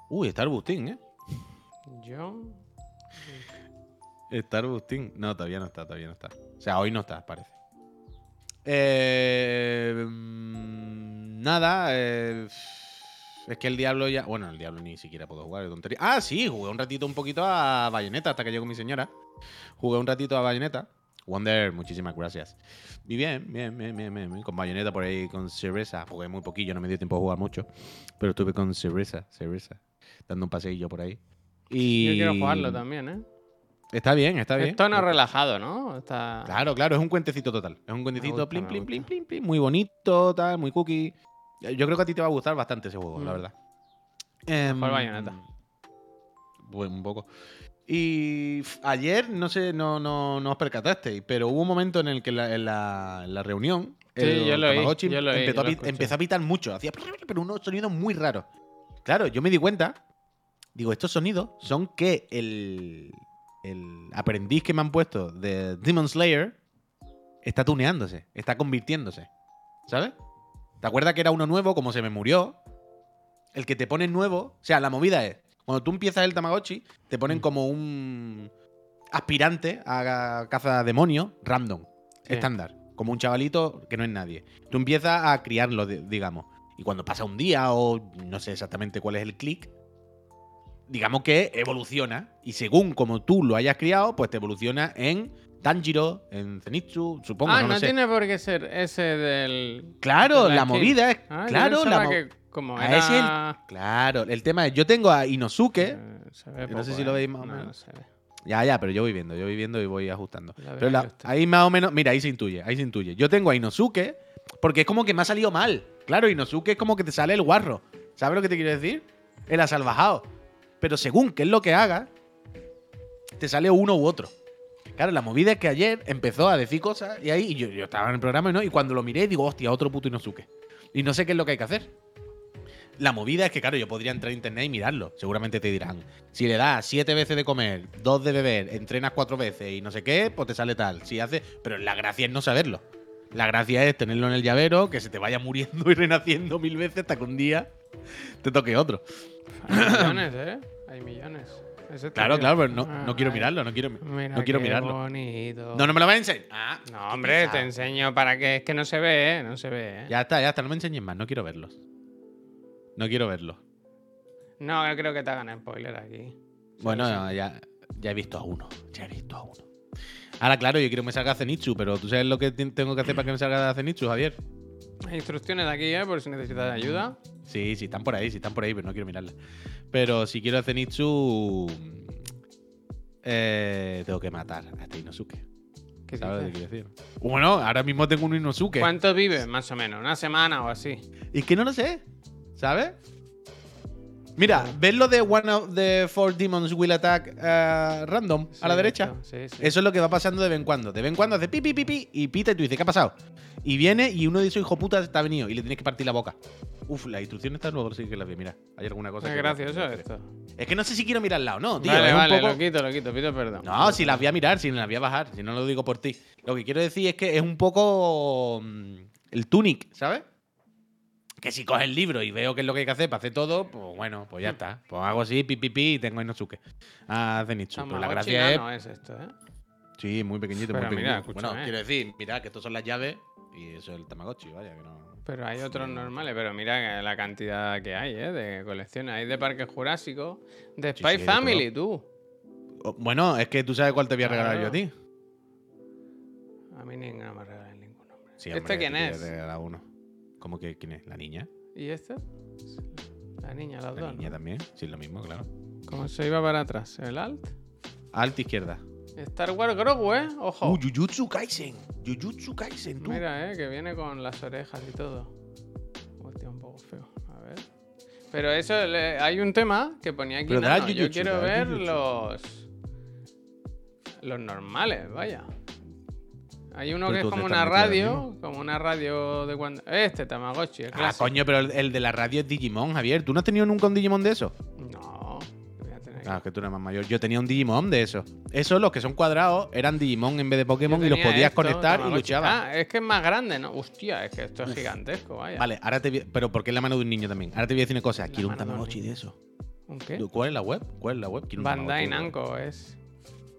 Uy, está el Bustín, ¿eh? Yo. Star Bustín. No, todavía no está, todavía no está. O sea, hoy no está, parece. Eh, mm, nada. eh, es que el Diablo ya. Bueno, el Diablo ni siquiera puedo jugar, es tontería. Ah, sí, jugué un ratito un poquito a Bayonetta hasta que llegó mi señora. Jugué un ratito a Bayonetta. Wonder, muchísimas gracias. Y bien, bien, bien, bien, bien. Con Bayonetta por ahí, con Cereza. Jugué muy poquillo, no me dio tiempo a jugar mucho. Pero estuve con Cereza, Cereza. Dando un paseillo por ahí. Y... Yo quiero jugarlo también, ¿eh? Está bien, está bien. Es tono relajado, ¿no? Está... Claro, claro, es un cuentecito total. Es un cuentecito gusta, plim, gusta. plim, plim, plim, muy bonito, tal, muy cookie. Yo creo que a ti te va a gustar bastante ese juego, la Mm. verdad. Mejor Bayonetta. Bueno, un poco. Y ayer, no sé, no, no, no os percatasteis, pero hubo un momento en el que la- en, la, en la reunión Sí, yo lo oí, yo lo oí, empezó, yo a lo empezó a pitar mucho, hacía pero unos sonidos muy raros. Claro, yo me di cuenta Digo, estos sonidos son que el, el aprendiz que me han puesto de Demon Slayer está tuneándose, está convirtiéndose. ¿Sabes? ¿Te acuerdas que era uno nuevo, como se me murió? El que te ponen nuevo, o sea, la movida es, cuando tú empiezas el Tamagotchi, te ponen como un aspirante a caza demonios random, Sí. estándar, como un chavalito que no es nadie. Tú empiezas a criarlo, di- digamos. Y cuando pasa un día o no sé exactamente cuál es el clic, digamos que evoluciona. Y según como tú lo hayas criado, pues te evoluciona en Tanjiro, en Zenitsu, supongo, ah, no no, lo sé. tiene por qué ser ese del. Claro, de la movida es. Ah, claro, la mo- que como Ah, era. ese es Claro, el tema es, yo tengo a Inosuke. Eh, se ve no sé si lo ¿eh? veis más o No, menos. no se ve. Ya, ya, pero yo voy viendo, yo voy viendo y voy ajustando. La Pero la- ahí más o menos, mira, ahí se intuye, ahí se intuye. Yo tengo a Inosuke porque es como que me ha salido mal. Claro, Inosuke es como que te sale el guarro. ¿Sabes lo que te quiero decir? El asalvajado. Pero según qué es lo que haga, te sale uno u otro. Claro, la movida es que ayer empezó a decir cosas y ahí y yo, estaba en el programa y, no, y cuando lo miré digo, hostia, otro puto Inosuke. Y no sé qué es lo que hay que hacer. La movida es que, claro, yo podría entrar a internet y mirarlo. Seguramente te dirán, si le das siete veces de comer, dos de beber, entrenas cuatro veces y no sé qué, pues te sale tal. Si hace. Pero la gracia es no saberlo. La gracia es tenerlo en el llavero, que se te vaya muriendo y renaciendo mil veces hasta que un día te toque otro. Hay millones, ¿eh? Hay millones. Claro, claro, pero no, Ah, no quiero ay. mirarlo, no quiero, Mira no quiero qué mirarlo. bonito. No, no me lo vas a enseñar. Ah, No, hombre, te enseño para que es que no se ve, ¿eh? No se ve, ¿eh? Ya está, ya está, no me enseñes más, no quiero verlos. No quiero verlos. No, yo creo que te hagan spoiler aquí. Bueno, no, ya, ya he visto a uno. Ya he visto a uno. Ahora, claro, yo quiero que me salga Zenitsu, pero ¿tú sabes lo que tengo que hacer para que me salga Zenitsu, Javier? Hay instrucciones de aquí, ¿eh? Por si necesitas ayuda. Sí, sí, están por ahí, sí, están por ahí, pero no quiero mirarlas. Pero si quiero a Zenitsu, eh, tengo que matar a este Inosuke. ¿Qué ¿Sabes lo que quiero decir? Bueno, ahora mismo tengo un Inosuke. ¿Cuánto vive, más o menos? ¿Una semana o así? Y es que no lo sé, ¿sabes? Mira, ¿ves lo de One of the Four Demons Will Attack eh, random a la derecha? Sí, sí. Eso es lo que va pasando de vez en cuando. De vez en cuando hace pi, pi, pi, y pita y tú dices, ¿qué ha pasado? Y viene y uno de esos hijos putas está venido y le tienes que partir la boca. Uf, las instrucciones están luego sí que las vi. Mira, hay alguna cosa Es que- gracioso esto. Es que no sé si quiero mirarla o no, tío. vale, vale, poco- lo quito, lo quito, pido perdón. No, si las voy a mirar, si las voy a bajar, si no lo digo por ti. Lo que quiero decir es que es un poco mm, el tunic, ¿sabes? Que si coges el libro y veo qué es lo que hay que hacer para hacer todo, pues bueno, pues ya está. Pues hago así, pi, pi, pi, y tengo Inosuke. A Zenitsu. Pero la Tamagotchi gracia es nano es esto, ¿eh? Sí, muy pequeñito, Pero muy mira, pequeñito. bueno, quiero decir, mira que estos son las llaves y eso es el Tamagotchi, vaya, que no. Pero hay otros normales, pero mira la cantidad que hay, ¿eh? De colecciones. Hay de Parque Jurásico, de Spy sí, Family, tú. Oh, Bueno, es que tú sabes cuál te voy a regalar yo a ti. A mí ninguno me regala ninguno. hombre. Sí, ¿Este hombre, quién te voy a es? regalar uno. ¿Cómo que quién es? ¿La niña? ¿Y este? La niña, las La dos. niña ¿no? también. Sí, es lo mismo, claro. ¿Cómo se iba para atrás? ¿El alt? Alta izquierda. Star Wars Grogu, ¿eh? Ojo. Uh, Jujutsu Kaisen. Jujutsu Kaisen, tú. Mira, ¿eh? Que viene con las orejas y todo. Hostia, un poco feo. A ver. Pero eso, le- hay un tema que ponía aquí. Pero nano. Yo Jujutsu, quiero ver Jujutsu. los. Los normales, vaya. Hay uno que es como una radio, como una radio de cuando. Este, Tamagotchi, el Ah, clásico. coño, pero el, el de la radio es Digimon, Javier. ¿Tú no has tenido nunca un Digimon de eso? No, voy a tener Ah, que tú eres más mayor. Yo tenía un Digimon de eso. Esos, los que son cuadrados, eran Digimon en vez de Pokémon Yo y los tenía podías esto, conectar y Tamagotchi. luchabas. Ah, es que es más grande, ¿no? Hostia, es que esto es gigantesco, vaya. Vale, ahora te voy- Pero porque es la mano de un niño también. Ahora te voy a decir una cosa. Quiero un mano de un Tamagotchi de eso. ¿Un qué? ¿Cuál es la web? ¿Cuál es la web? Quiero un Bandai Tamagotchi. Namco es.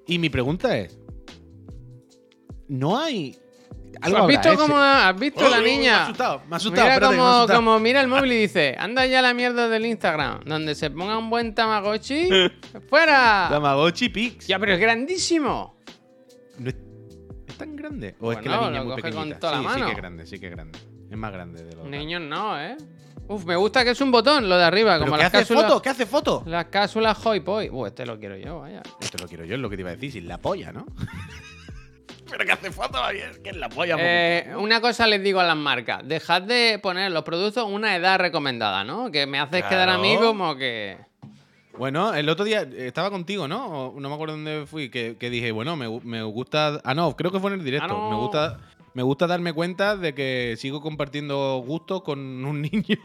Y mi pregunta es: ¿No hay. ¿Has visto cómo ha- has visto Oh, la Me ha niña? asustado, me ha asustado. Mira espérate, me ha como, asustado. como mira el móvil y dice, anda ya la mierda del Instagram, donde se ponga un buen Tamagotchi. ¡Fuera! Tamagotchi Pix. Ya, pero es grandísimo. No es, ¿es tan grande? ¿O es que la niña es lo muy coge con pequeñita? toda la sí, sí mano. que es grande, sí que es grande. Es más grande de los. Niños no, ¿eh? Uf, me gusta que es un botón, lo de arriba, ¿Pero como qué las hace cápsulas. foto? ¿Qué hace foto? Las cápsulas Hoi Poi. Uh, este lo quiero yo, vaya. Esto lo quiero yo, es lo que te iba a decir, sin la polla, ¿no? Pero que hace foto, Javier, que es la polla. Eh, una cosa les digo a las marcas: dejad de poner los productos una edad recomendada, ¿no? Que me haces quedar a mí como que. Bueno, el otro día eh, estaba contigo, ¿no? O no me acuerdo dónde fui, que, que dije, bueno, me, me gusta. Ah, no, creo que fue en el directo. Ah, no. Me gusta. Me gusta darme cuenta de que sigo compartiendo gustos con un niño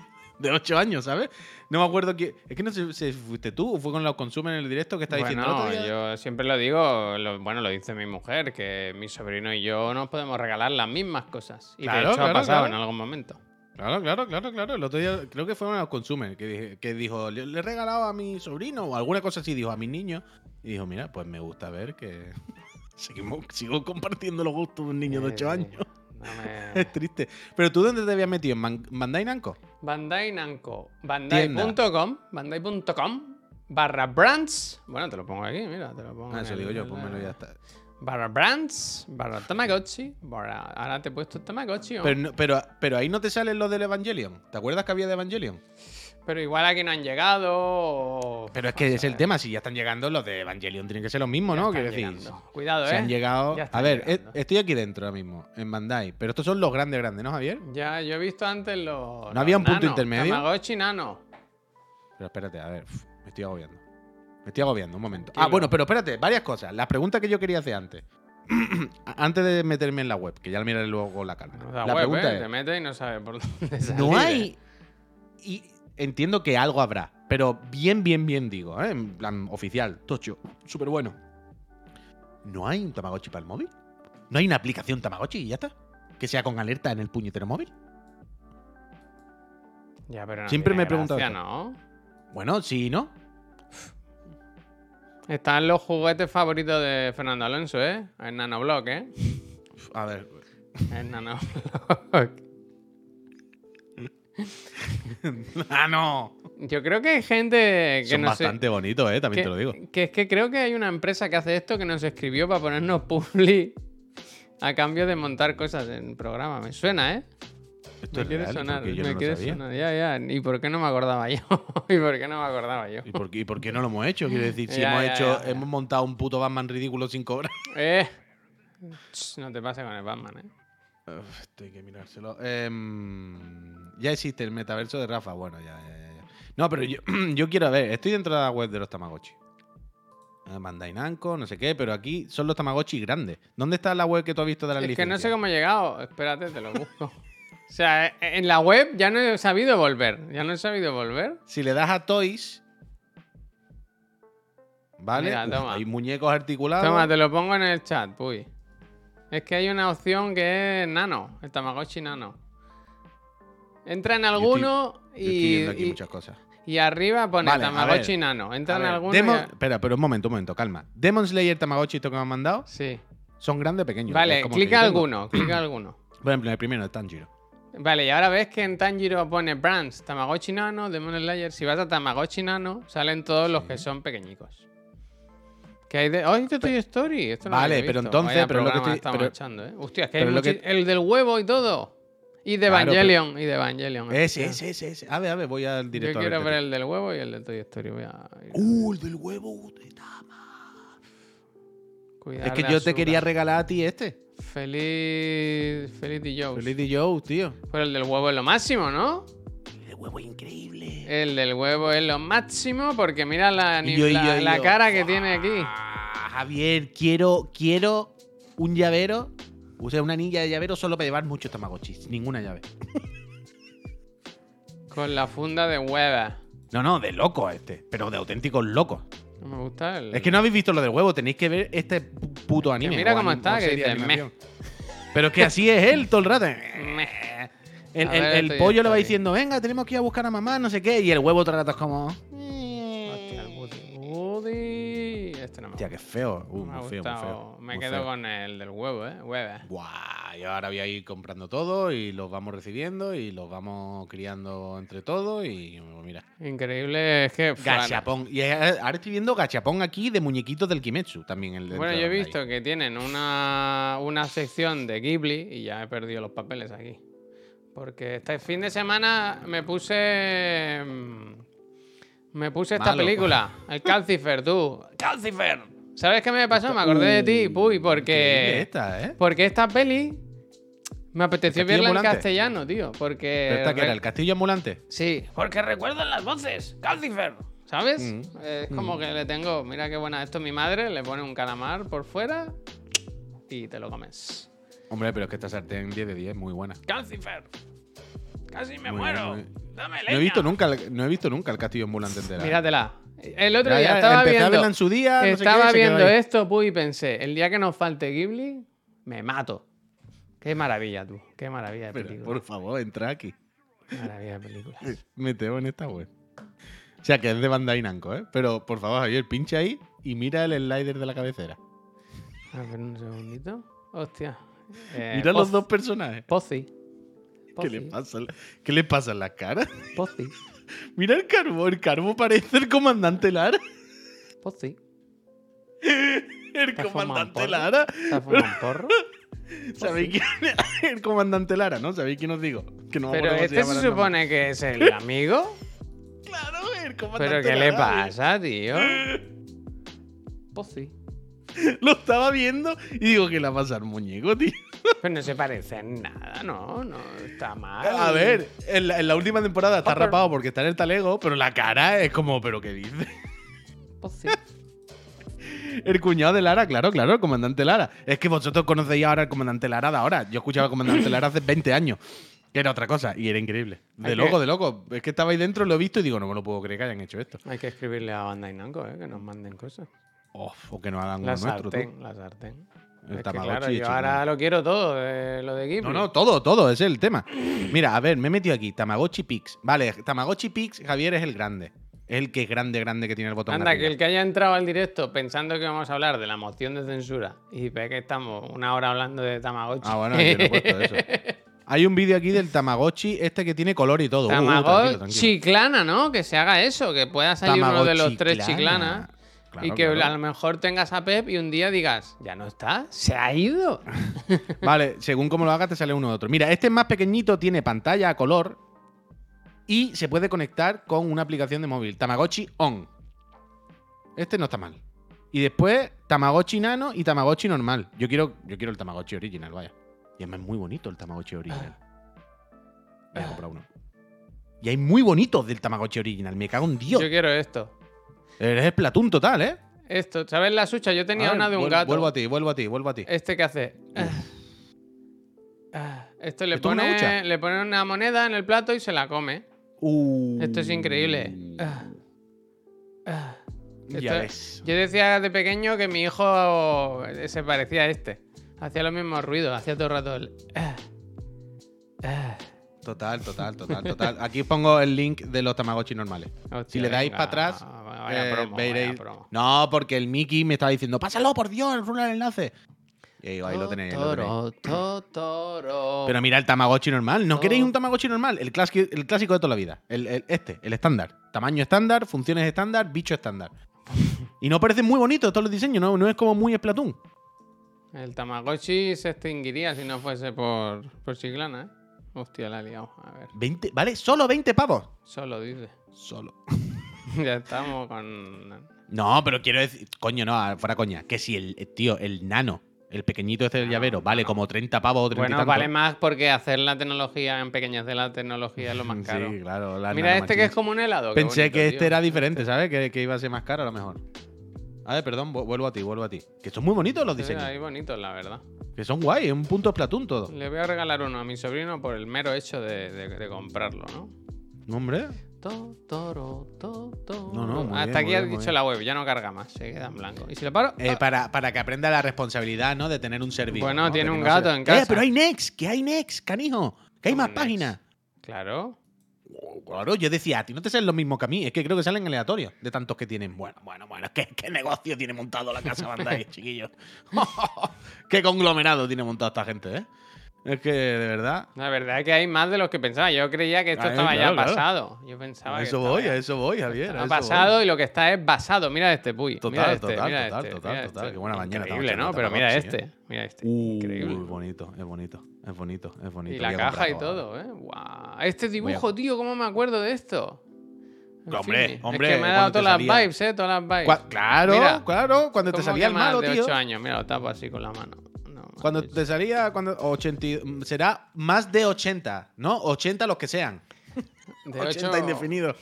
de 8 años, ¿sabes? No me acuerdo que. Es que no sé si fuiste tú o fue con los consumos en el directo que está diciendo día. yo siempre lo digo, lo- bueno, lo dice mi mujer, que mi sobrino y yo nos podemos regalar las mismas cosas. Y Claro, de hecho claro, ha pasado claro. en algún momento. Claro, claro, claro, claro. El otro día creo que fue uno de los consumers que, dije- que dijo, le, he regalado a mi sobrino o alguna cosa así, dijo a mis niños. Y dijo, mira, pues me gusta ver que seguimos, sigo compartiendo los gustos de un niño de 8 Sí, sí. años. No me- Es triste. Pero tú, ¿dónde te habías metido? ¿En Bandai Namco? Bandai Namco. Bandai.com. Bandai.com. Barra brands. Bueno, te lo pongo aquí, mira, te lo pongo. Ah, eso el- digo yo, pónmelo la- ya está. Barra brands. Barra Tamagotchi. Barra... Ahora te he puesto Tamagotchi. ¿o? Pero, no- pero, pero ahí no te salen los del Evangelion. ¿Te acuerdas que había de Evangelion? Pero igual aquí no han llegado. o- Pero es que es el tema. Si ya están llegando, los de Evangelion tienen que ser los mismos, ¿no? Quiero decir. Cuidado, se eh. han llegado. A ver, llegando. estoy aquí dentro ahora mismo, en Bandai. Pero estos son los grandes, grandes, ¿no, Javier? Ya, yo he visto antes los. ¿No había un punto intermedio? Tamagotchi nano. Pero espérate, a ver, uf, me estoy agobiando. Me estoy agobiando, un momento. Ah, bueno, pero espérate, varias cosas. Las preguntas que yo quería hacer antes. antes de meterme en la web, que ya la miraré luego con la calma. Da la web, pregunta eh, es, Te metes y no sabes por dónde salir. no hay... Y entiendo que algo habrá, pero bien, bien, bien digo, ¿eh? en plan oficial, tocho, súper bueno. ¿No hay un Tamagotchi para el móvil? ¿No hay una aplicación Tamagotchi y ya está? Que sea con alerta en el puñetero móvil. Ya, pero no Siempre me he preguntado gracia, esto. ¿no? Bueno, sí, ¿no? Están los juguetes favoritos de Fernando Alonso, ¿eh? El nanoblock, ¿eh? A ver, El nanoblock. ¡Ah, no! Yo creo que hay gente que Son no bastante bonitos, ¿eh? También que, te lo digo. que es que creo que hay una empresa que hace esto que nos escribió para ponernos publi a cambio de montar cosas en el programa. Me suena, ¿eh? Esto me quiere real, sonar, yo me no quiere sonar. Ya, ya. ¿Y por qué no me acordaba yo? ¿Y por qué no me acordaba yo? ¿Y por, qué, y por qué no lo hemos hecho? Quiero decir, si Ya, hemos ya, hecho, ya, hemos montado un puto Batman ridículo sin cobrar. Eh. No te pases con el Batman, ¿eh? Uf, esto hay que mirárselo. Em, ya existe el metaverso de Rafa. Bueno, ya, ya, ya. No, pero yo, yo quiero ver. Estoy dentro de la web de los Tamagotchi. Eh, Bandai Namco, no sé qué, pero aquí son los Tamagotchi grandes. ¿Dónde está la web que tú has visto de las Es que no sé cómo he llegado. Espérate, te lo busco. O sea, e- en la web ya no he sabido volver. Ya no he sabido volver. Si le das a Toys. ¿Vale? Mira, Uf, hay muñecos articulados. Toma, te lo pongo en el chat, puy. Es que hay una opción que es nano, el Tamagotchi nano. Entra en alguno Yo estoy y, aquí y- muchas cosas. y arriba pone Vale, Tamagotchi nano. Entra en alguno Demon- y a- Espera, pero un momento, un momento, calma. Demon Slayer Tamagotchi, esto que me han mandado, Sí. son grandes o pequeños. Vale, clica alguno, clica alguno. Por ejemplo, el primero, el Tanjiro. Vale, y ahora ves que en Tanjiro pone Brands, Tamagotchi Nano, Demon Slayer. Si vas a Tamagotchi Nano, salen todos los que son pequeñicos. Que hay de. ¡Ay, de Toy Story! Esto no lo Vale, pero entonces, Vaya pero lo que estoy- estamos pero- echando, ¿eh? Hostia, que hay que- el del huevo y todo. Y de Claro, pero- y de Evangelion. Ese, ese, ese, ese. A ver, a ver, voy al Yo directo. a quiero ver el del huevo y el de Toy Story. Voy a Uh, el del huevo cuidar Es que yo te quería regalar a ti este. Feliz. Feliz de Joe. Feliz de Joe, tío. Pero el del huevo es lo máximo, ¿no? Huevo es increíble. El del huevo es lo máximo porque mira la, Y ni- yo- y la, yo- la yo, cara que tiene aquí. Javier, quiero, quiero un llavero. O sea, una anilla de llavero solo para llevar muchos tamagotchis. Ninguna llave. Con la funda de hueva. No, no, de loco este. Pero de auténticos locos. No me gusta el. Es que no habéis visto lo del huevo. Tenéis que ver este pu- puto anime. mira o cómo está, que dice. Pero es que así es él todo el rato. El, A el- ver, el estoy- pollo le va diciendo, venga, tenemos que ir a buscar a mamá, no sé qué. Y el huevo el rato es como. Hostia, el Woody. Woody. Este no me Hostia, qué feo. Uh, me ha muy feo, muy gustado. feo. Me muy quedo feo. con el del huevo, ¿eh? Hueva. Buah, y ahora voy a ir comprando todo y los vamos recibiendo y los vamos criando entre todos y mira. Increíble, es que. Gachapón. Y ahora estoy viendo gachapón aquí de muñequitos del Kimetsu también. El Bueno, yo he ahí. visto que tienen una, una sección de Ghibli y ya he perdido los papeles aquí. Porque este fin de semana me puse. mm, Me puse esta Malo. película, el Calcifer, tú. ¡Calcifer! ¿Sabes qué me pasó? Me acordé de ti, Puy, porque. Esta, ¿eh? Porque esta peli. Me apeteció ¿El castillo verla en ambulante? castellano, tío. Porque. ¿Pero esta que era? ¿El castillo ambulante? Sí, porque recuerdan las voces. Calcifer. ¿Sabes? Mm. Es como que le tengo. Mira qué buena. Esto mi madre le pone un calamar por fuera y te lo comes. Hombre, pero es que esta sartén 10 de 10 muy buena. Calcifer. Casi me Muy muero. bien, muy- Dame No he visto nunca, el- no he visto nunca el castillo ambulante entera. Míratela. El otro Ya, día ya, estaba empecé a viendo, verla en su día. no sé qué, estaba se quedó viendo esto, pues, y pensé, el día que nos falte Ghibli, me mato. Qué maravilla, tú. Qué maravilla de Pero, película. por favor, entra aquí. Maravilla de película. Meteo en esta web. O sea, que es de Bandai Namco, ¿eh? Pero, por favor, Javier, pincha ahí y mira el slider de la cabecera. A ver, un segundito. Hostia. Eh, mira los dos personajes. Pozzi. ¿Qué le pasa? ¿Qué le pasa en la cara? Pozzi. Mira el carbo. El carbo parece el comandante Lara. Pozzi. El ¿Te has fumado un comandante? Lara. ¿Sabéis quién es? El comandante Lara, ¿no? ¿Sabéis quién os digo? Que no me Pero este se supone que es el amigo. Claro, el comandante ¿Pero qué le Lara, pasa, tío? Pozzi. Lo estaba viendo y digo, ¿qué le pasa al muñeco, tío? Pero no se parece en nada, ¿no? No está mal. A ver, en la, en la última temporada está Hopper. rapado porque está en el talego, pero la cara es como, ¿pero qué dice? Pozzi. El cuñado de Lara, claro, claro, el comandante Lara. Es que vosotros conocéis ahora el comandante Lara de ahora. Yo escuchaba al comandante Lara hace 20 años. Que era otra cosa y era increíble. De Hay loco, que- de loco. Es que estaba ahí dentro, lo he visto y digo, no me lo puedo creer que hayan hecho esto. Hay que escribirle a Bandai Namco, ¿eh? Que nos manden cosas. Oh, o que no hagan uno La nuestro. sartén, la sartén. El Es que, claro, yo ahora lo quiero todo, de lo de Ghibli. No, no, todo, todo, ese es el tema. Mira, a ver, me he metido aquí, Tamagotchi Pix. Vale, Tamagotchi Pix, Javier es el grande. Es el que es grande, grande que tiene el botón Anda, arriba. que el que haya entrado al directo pensando que vamos a hablar de la moción de censura y ve que estamos una hora hablando de Tamagotchi. Ah, bueno, yo no he puesto eso. Hay un vídeo aquí del Tamagotchi, este que tiene color y todo. Uh, tranquilo, Tamagotchi tranquilo. chiclana, ¿no? Que se haga eso, que pueda salir uno de los tres chiclana. Claro, y que claro. a lo mejor tengas a Pep y un día digas, ya no está, se ha ido. Vale, según como lo hagas te sale uno u otro. Mira, este es más pequeñito, tiene pantalla a color y se puede conectar con una aplicación de móvil. Tamagotchi On. Este no está mal. Y después Tamagotchi Nano y Tamagotchi normal. Yo quiero, yo quiero el Tamagotchi original, vaya. Y además es muy bonito el Tamagotchi original. Voy a comprar uno. Y hay muy bonitos del Tamagotchi original. Me cago en Dios. Yo quiero esto. Eres el Platón total, ¿eh? Esto, ¿sabes la sucha? Yo tenía ver, una de un gato. Vuelvo a ti, vuelvo a ti, vuelvo a ti. Este que hace. Ah. Ah. Esto le ¿Esto es una pone, le pone una moneda en el plato y se la come. Uh. Esto es increíble. Ah. Ya ves. Yo decía de pequeño que mi hijo se parecía a este. Hacía los mismos ruidos, hacía todo el rato el. Total, total, total, total. Aquí pongo el link de los Tamagotchi normales. Hostia, Si le dais para atrás, vaya eh, promo, vaya veréis. promo. No, porque el Mickey me estaba diciendo, pásalo, por Dios, rula el enlace. Y digo, ahí lo tenéis. ahí lo tenéis. Totoro. Pero mira el Tamagotchi normal. ¿No queréis un Tamagotchi normal? El clásico, el clásico de toda la vida. El, el- este, el estándar. Tamaño estándar, funciones estándar, bicho estándar. Y no parecen muy bonitos todos los diseños, ¿no? No es como muy Splatoon. El Tamagotchi se extinguiría si no fuese por, por Chiclana, ¿eh? Hostia, la he liado. A ver, 20, ¿Vale? Solo 20 pavos. solo dice. Solo. ya estamos con. No, pero quiero decir, coño, no, fuera coña. Que si el, eh, tío, el nano, el pequeñito este del No, llavero, vale no. como 30 pavos o 30 y Bueno, tanto. vale más porque hacer la tecnología en pequeñez de la tecnología es lo más caro. Sí, claro. Mira este que es como un helado. Pensé bonito, que este tío. era diferente, ¿sabes? Que, que iba a ser más caro a lo mejor. A ver, perdón, vu- vuelvo a ti, vuelvo a ti. Que son muy bonitos los Sí, diseños. ahí bonitos, la verdad. Que son guay, un punto Splatoon todo. Le voy a regalar uno a mi sobrino por el mero hecho de, de- de comprarlo, ¿no? No, no, muy Hasta bien, aquí muy has bien, dicho la web, ya no carga más, se queda en blanco. ¿Y si le paro? eh, Ah, para, para que aprenda la responsabilidad, ¿no? De tener un servicio. Bueno, ¿no? tiene De un gato sea- en casa. Eh, pero hay Next, que hay Next, canijo. Que hay ¿Cómo más Next? páginas. Claro. Claro, yo decía, a ti no te salen lo mismo que a mí. Es que creo que salen aleatorios de tantos que tienen. Bueno, bueno, bueno. ¿Qué, qué negocio tiene montado la casa Bandai, chiquillos? qué conglomerado tiene montado esta gente, ¿eh? Es que, de verdad. La verdad es que hay más de los que pensaba. Yo creía que esto estaba claro, ya claro. pasado. Yo pensaba A que eso voy, a eso voy, Javier. a estaba eso voy. pasado y lo que está es basado. Mira este, Puy. Total, mira este, total, mira total, este, total, mira total. este. Qué buena mañana Increíble, ¿no? Pero mira este. Mira este. Uh, Increíble. Es bonito, es bonito, es bonito, es bonito. Y la caja y todo, ¿eh? Guau. Este dibujo, tío, ¿cómo me acuerdo de esto? En Hombre, fin, hombre, Es que me ha dado todas las vibes, ¿eh? Todas las vibes. Claro, Mira, claro, cuando te ¿Cómo salía el malo, tío. 8 años, mira, lo tapo así con la mano. Cuando te salía, cuando 80, y- será más de 80, ¿no? 80 los que sean. de 80 ocho- indefinidos.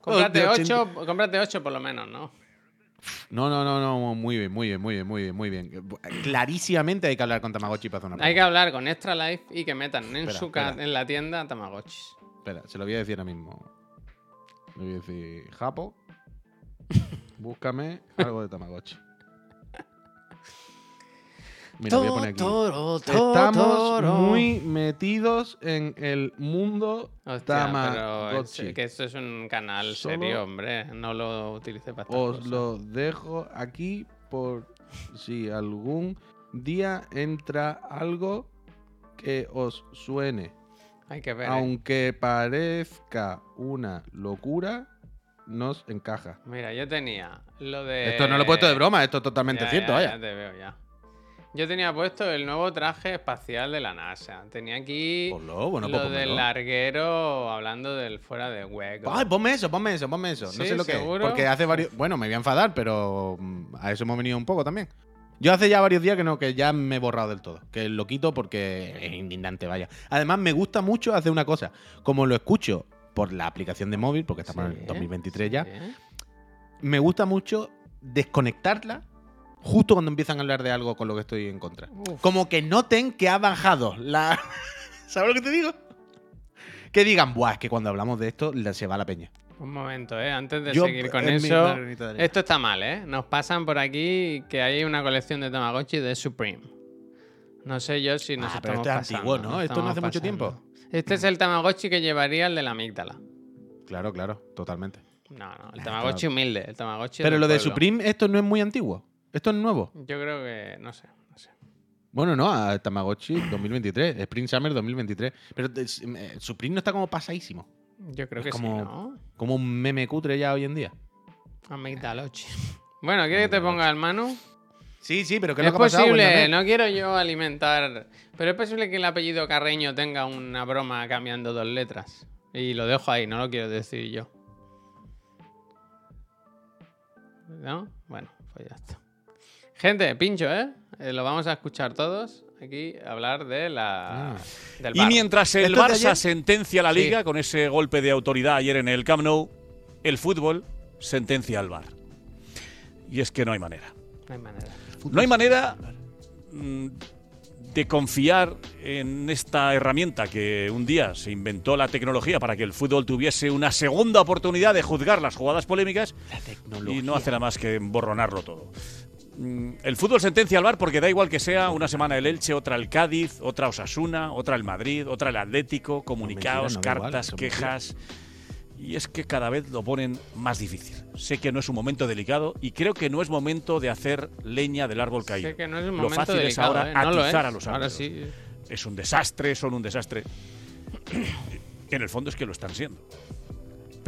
Cómprate de 8, cómprate 8 por lo menos, ¿no? No, no, no, no, muy bien, muy bien, muy bien, muy bien, muy bien. Clarísimamente hay que hablar con Tamagotchi para hacer una Hay que hablar con Extra Life y que metan en Espera, su espera. en la tienda Tamagotchis. Espera, se lo voy a decir ahora mismo. Le voy a decir, Japo, búscame algo de Tamagotchi. Mira, voy a poner aquí. Totoro, Estamos muy metidos en el mundo Hostia, pero Tamagotchi. es que esto es un canal Solo- serio, hombre. No lo utilice para Os cosas. lo dejo aquí por si algún día entra algo que os suene. Hay que ver. ¿eh? Aunque parezca una locura, nos encaja. Mira, yo tenía lo de. Esto no lo he puesto de broma, esto es totalmente Ya, cierto, ya, vaya. ya te veo ya. Yo tenía puesto el nuevo traje espacial de la NASA. Tenía aquí Ponlo, bueno, pues lo del larguero hablando del fuera de hueco. Ay, ponme eso, ponme eso, ponme eso. no sé lo que es. ¿seguro? Porque hace varios. Bueno, me voy a enfadar, pero mm, a eso hemos venido un poco también. Yo hace ya varios días que no, que ya me he borrado del todo. Que lo quito porque es indignante, vaya. Además, me gusta mucho hacer una cosa. Como lo escucho por la aplicación de móvil, porque estamos en el 2023 ya, me gusta mucho desconectarla justo cuando empiezan a hablar de algo con lo que estoy en contra. Uf. Como que noten que ha bajado la. ¿Sabes lo que te digo? Que digan, buah, es que cuando hablamos de esto se va la peña. Un momento, ¿eh? Antes de Yo, seguir con es eso. Esto está mal, ¿eh? Nos pasan por aquí que hay una colección de Tamagotchi de Supreme. No sé yo si nos Ah, pero estamos esto es pasando, antiguo, ¿no? Esto no hace mucho pasando. Este es el Tamagotchi que llevaría el de la amígdala. Claro, claro, totalmente. No, no, el Tamagotchi humilde, el Tamagotchi Pero lo de. Supreme, esto no es muy antiguo. Esto es nuevo. Yo creo que, no sé, no sé. Bueno, no, a Tamagotchi 2023, Spring Summer 2023. Pero eh, Supreme no está como pasadísimo. Yo creo Es que como- sí, ¿no? Como un meme cutre ya hoy en día. Amigdalochi. Bueno, ¿quieres que te ponga el Manu? Sí, sí, pero ¿qué Es es lo que ha pasado? posible, no quiero yo alimentar, pero es posible que el apellido Carreño tenga una broma cambiando dos letras. Y lo dejo ahí, no lo quiero decir yo. ¿No? Bueno, pues ya está. Gente, pincho, ¿eh? Eh, Lo vamos a escuchar todos aquí hablar de la, del Y mientras el ¿Esto es de Barça ayer? sentencia a la Sí. liga con ese golpe de autoridad ayer en el Camp Nou, el fútbol sentencia al Bar. Y es que no hay manera. No hay manera. No hay manera mm, de confiar en esta herramienta que un día se inventó la tecnología para que el fútbol tuviese una segunda oportunidad de juzgar las jugadas polémicas y no hace nada más que emborronarlo todo. Mm, El fútbol sentencia al bar porque da igual que sea una semana el Elche, otra el Cádiz, otra Osasuna, otra el Madrid, otra el Atlético, comunicados, mentira, no da igual, cartas, quejas. Y es que cada vez lo ponen más difícil. Sé que no es un momento delicado y creo que no es momento de hacer leña del árbol caído. Sé que no es un Lo fácil es ahora ¿eh? No lo es. atizar a los árbitros. sí. Es un desastre, son un desastre. En el fondo es que lo están siendo.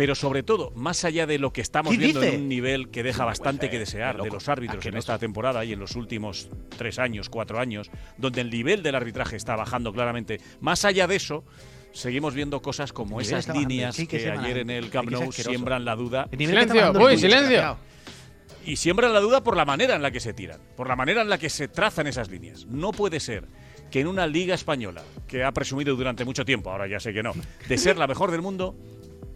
Pero sobre todo, más allá de lo que estamos ¿Qué viendo dice? en un nivel que deja bastante que desear loco, de los árbitros en asqueroso. esta temporada y en los últimos tres años, cuatro años, donde el nivel del arbitraje está bajando claramente, más allá de eso, seguimos viendo cosas como esas líneas sí, que ayer en el Camp Nou siembran la duda Silencio, uy, silencio. y siembran la duda por la manera en la que se tiran, por la manera en la que se trazan esas líneas. No puede ser que en una liga española, que ha presumido durante mucho tiempo, ahora ya sé que no, de ser la mejor del mundo,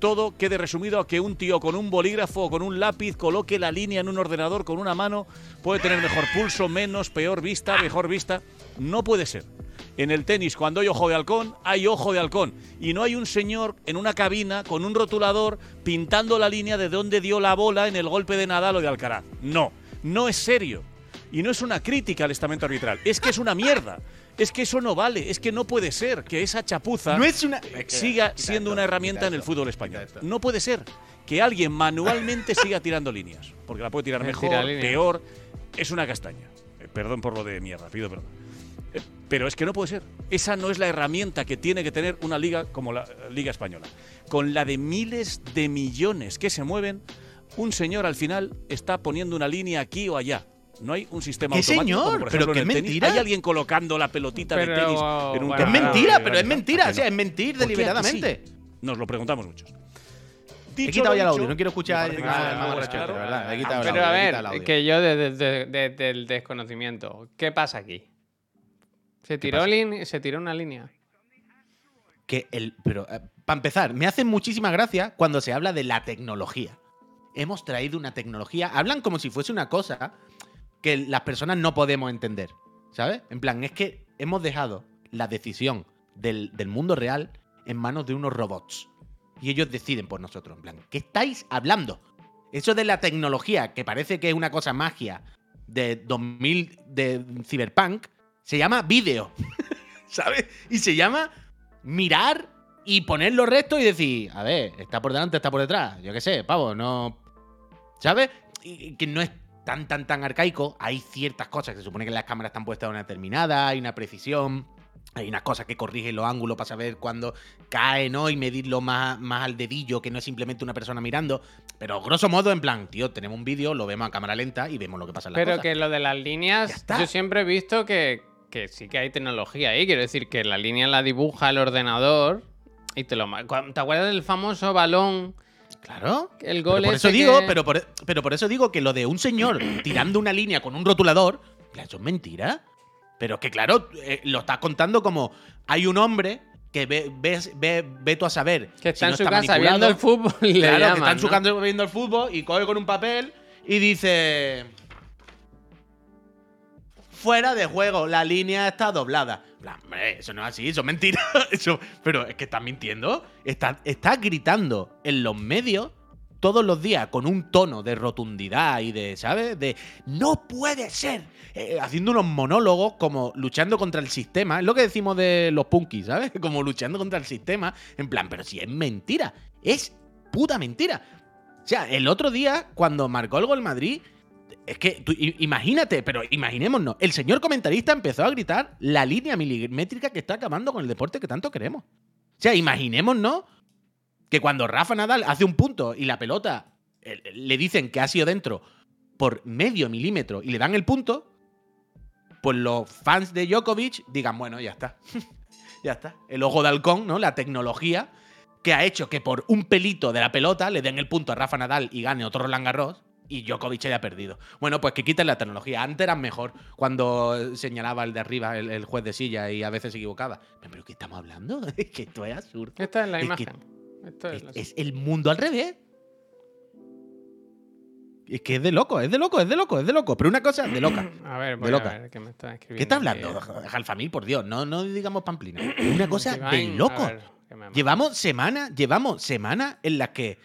todo quede resumido a que un tío con un bolígrafo o con un lápiz coloque la línea en un ordenador con una mano, puede tener mejor pulso, menos, peor vista, mejor vista. No puede ser. En el tenis, cuando hay ojo de halcón, hay ojo de halcón. Y no hay un señor en una cabina con un rotulador pintando la línea de dónde dio la bola en el golpe de Nadal o de Alcaraz. No, no es serio. Y no es una crítica al estamento arbitral, es que es una mierda. Es que eso no vale, es que no puede ser que esa chapuza No es una. siga Quita siendo esto, una herramienta en el fútbol español. No puede ser que alguien manualmente siga tirando líneas, porque la puede tirar Me mejor, peor. Es una castaña. Eh, Perdón por lo de mierda, pido perdón. Eh, Pero es que no puede ser. Esa no es la herramienta que tiene que tener una liga como la eh, Liga Española. Con la de miles de millones que se mueven, un señor al final está poniendo una línea aquí o allá. No hay un sistema ¿Qué automático. señor? como por Pero ejemplo en qué el tenis. mentira. Hay alguien colocando la pelotita de Pero, tenis en un bueno, Es mentira, de pero es mentira. ¿A O sea, no? es mentir ¿Por qué a que deliberadamente. sí? Nos lo preguntamos muchos. He Dicho quitado lo ya el audio, no quiero escuchar el vale, más vale, claro. de verdad. He quitado el Pero audio, a he ver, quitado el audio. que yo desde de, de- del desconocimiento, ¿qué pasa aquí? Se tiró, pasa? lin- se tiró una línea. Que el, pero, para empezar, me hace muchísima gracia cuando se habla de la tecnología. Hemos traído una tecnología. Hablan como si fuese una cosa que las personas no podemos entender. ¿Sabes? En plan, es que hemos dejado la decisión del, del mundo real en manos de unos robots. y ellos deciden por nosotros. En plan, ¿qué estáis hablando? Eso de la tecnología, que parece que es una cosa magia de 2000 de Cyberpunk, se llama vídeo. ¿Sabes? Y se llama mirar y poner los restos y decir, a ver, está por delante, está por detrás. Yo qué sé, pavo, no. ¿Sabes? Y- que no es tan, tan, tan arcaico. Hay ciertas cosas que se supone que las cámaras están puestas de una determinada, hay una precisión. Hay unas cosas que corrigen los ángulos para saber cuándo cae, ¿no? Y medirlo más, más al dedillo, que no es simplemente una persona mirando. Pero grosso modo, en plan, tío, tenemos un vídeo, lo vemos a cámara lenta y vemos lo que pasa en la Pero que lo de las líneas, yo siempre he visto que, que sí que hay tecnología ahí. Quiero decir que la línea la dibuja el ordenador y te lo ¿Te acuerdas del famoso balón? Claro. El Pero gol por eso digo, que- pero por, pero por eso digo que lo de un señor tirando una línea con un rotulador, eso es mentira. Pero es que claro, eh, lo estás contando como hay un hombre que ve, ves- ve, ve tú a saber. Que está si en no su casa manipulado. viendo el fútbol y le Claro, que llaman, está en su casa viendo el fútbol y coge con un papel y dice. Fuera de juego, la línea está doblada. Plan, eso no es así, eso es mentira. Eso, pero es que estás mintiendo. Estás estás gritando en los medios todos los días con un tono de rotundidad y de, ¿sabes? De no puede ser. Eh, haciendo unos monólogos como luchando contra el sistema. Es lo que decimos de los punkis, ¿sabes? Como luchando contra el sistema. En plan, pero si es mentira. Es puta mentira. O sea, el otro día, cuando marcó el gol Madrid, es que imagínate, pero imaginémonos, el señor comentarista empezó a gritar la línea milimétrica que está acabando con el deporte que tanto queremos. O sea, imaginémonos que cuando Rafa Nadal hace un punto y la pelota eh, le dicen que ha sido dentro por medio milímetro y le dan el punto, pues los fans de Djokovic digan, bueno, ya está. ya está. El ojo de halcón, ¿no? La tecnología que ha hecho que por un pelito de la pelota le den el punto a Rafa Nadal y gane otro Roland Garros y Djokovic haya perdido. Bueno, pues que quiten la tecnología. Antes eran mejor cuando señalaba el de arriba, el, el juez de silla, y a veces se equivocaba. ¿Pero qué estamos hablando? Es que esto es absurdo. Esta es la Es que- imagen. Esto es Es, la- es el mundo al revés. Es que es de loco, es de loco, es de loco, es de loco. Pero una cosa de loca. A ver, de voy loca. a ver qué me está escribiendo. ¿Qué está aquí. hablando, Jalfamil? Por Dios, no, no digamos pamplina. Una cosa de loco. que Llevamos semanas, llevamos semanas en las que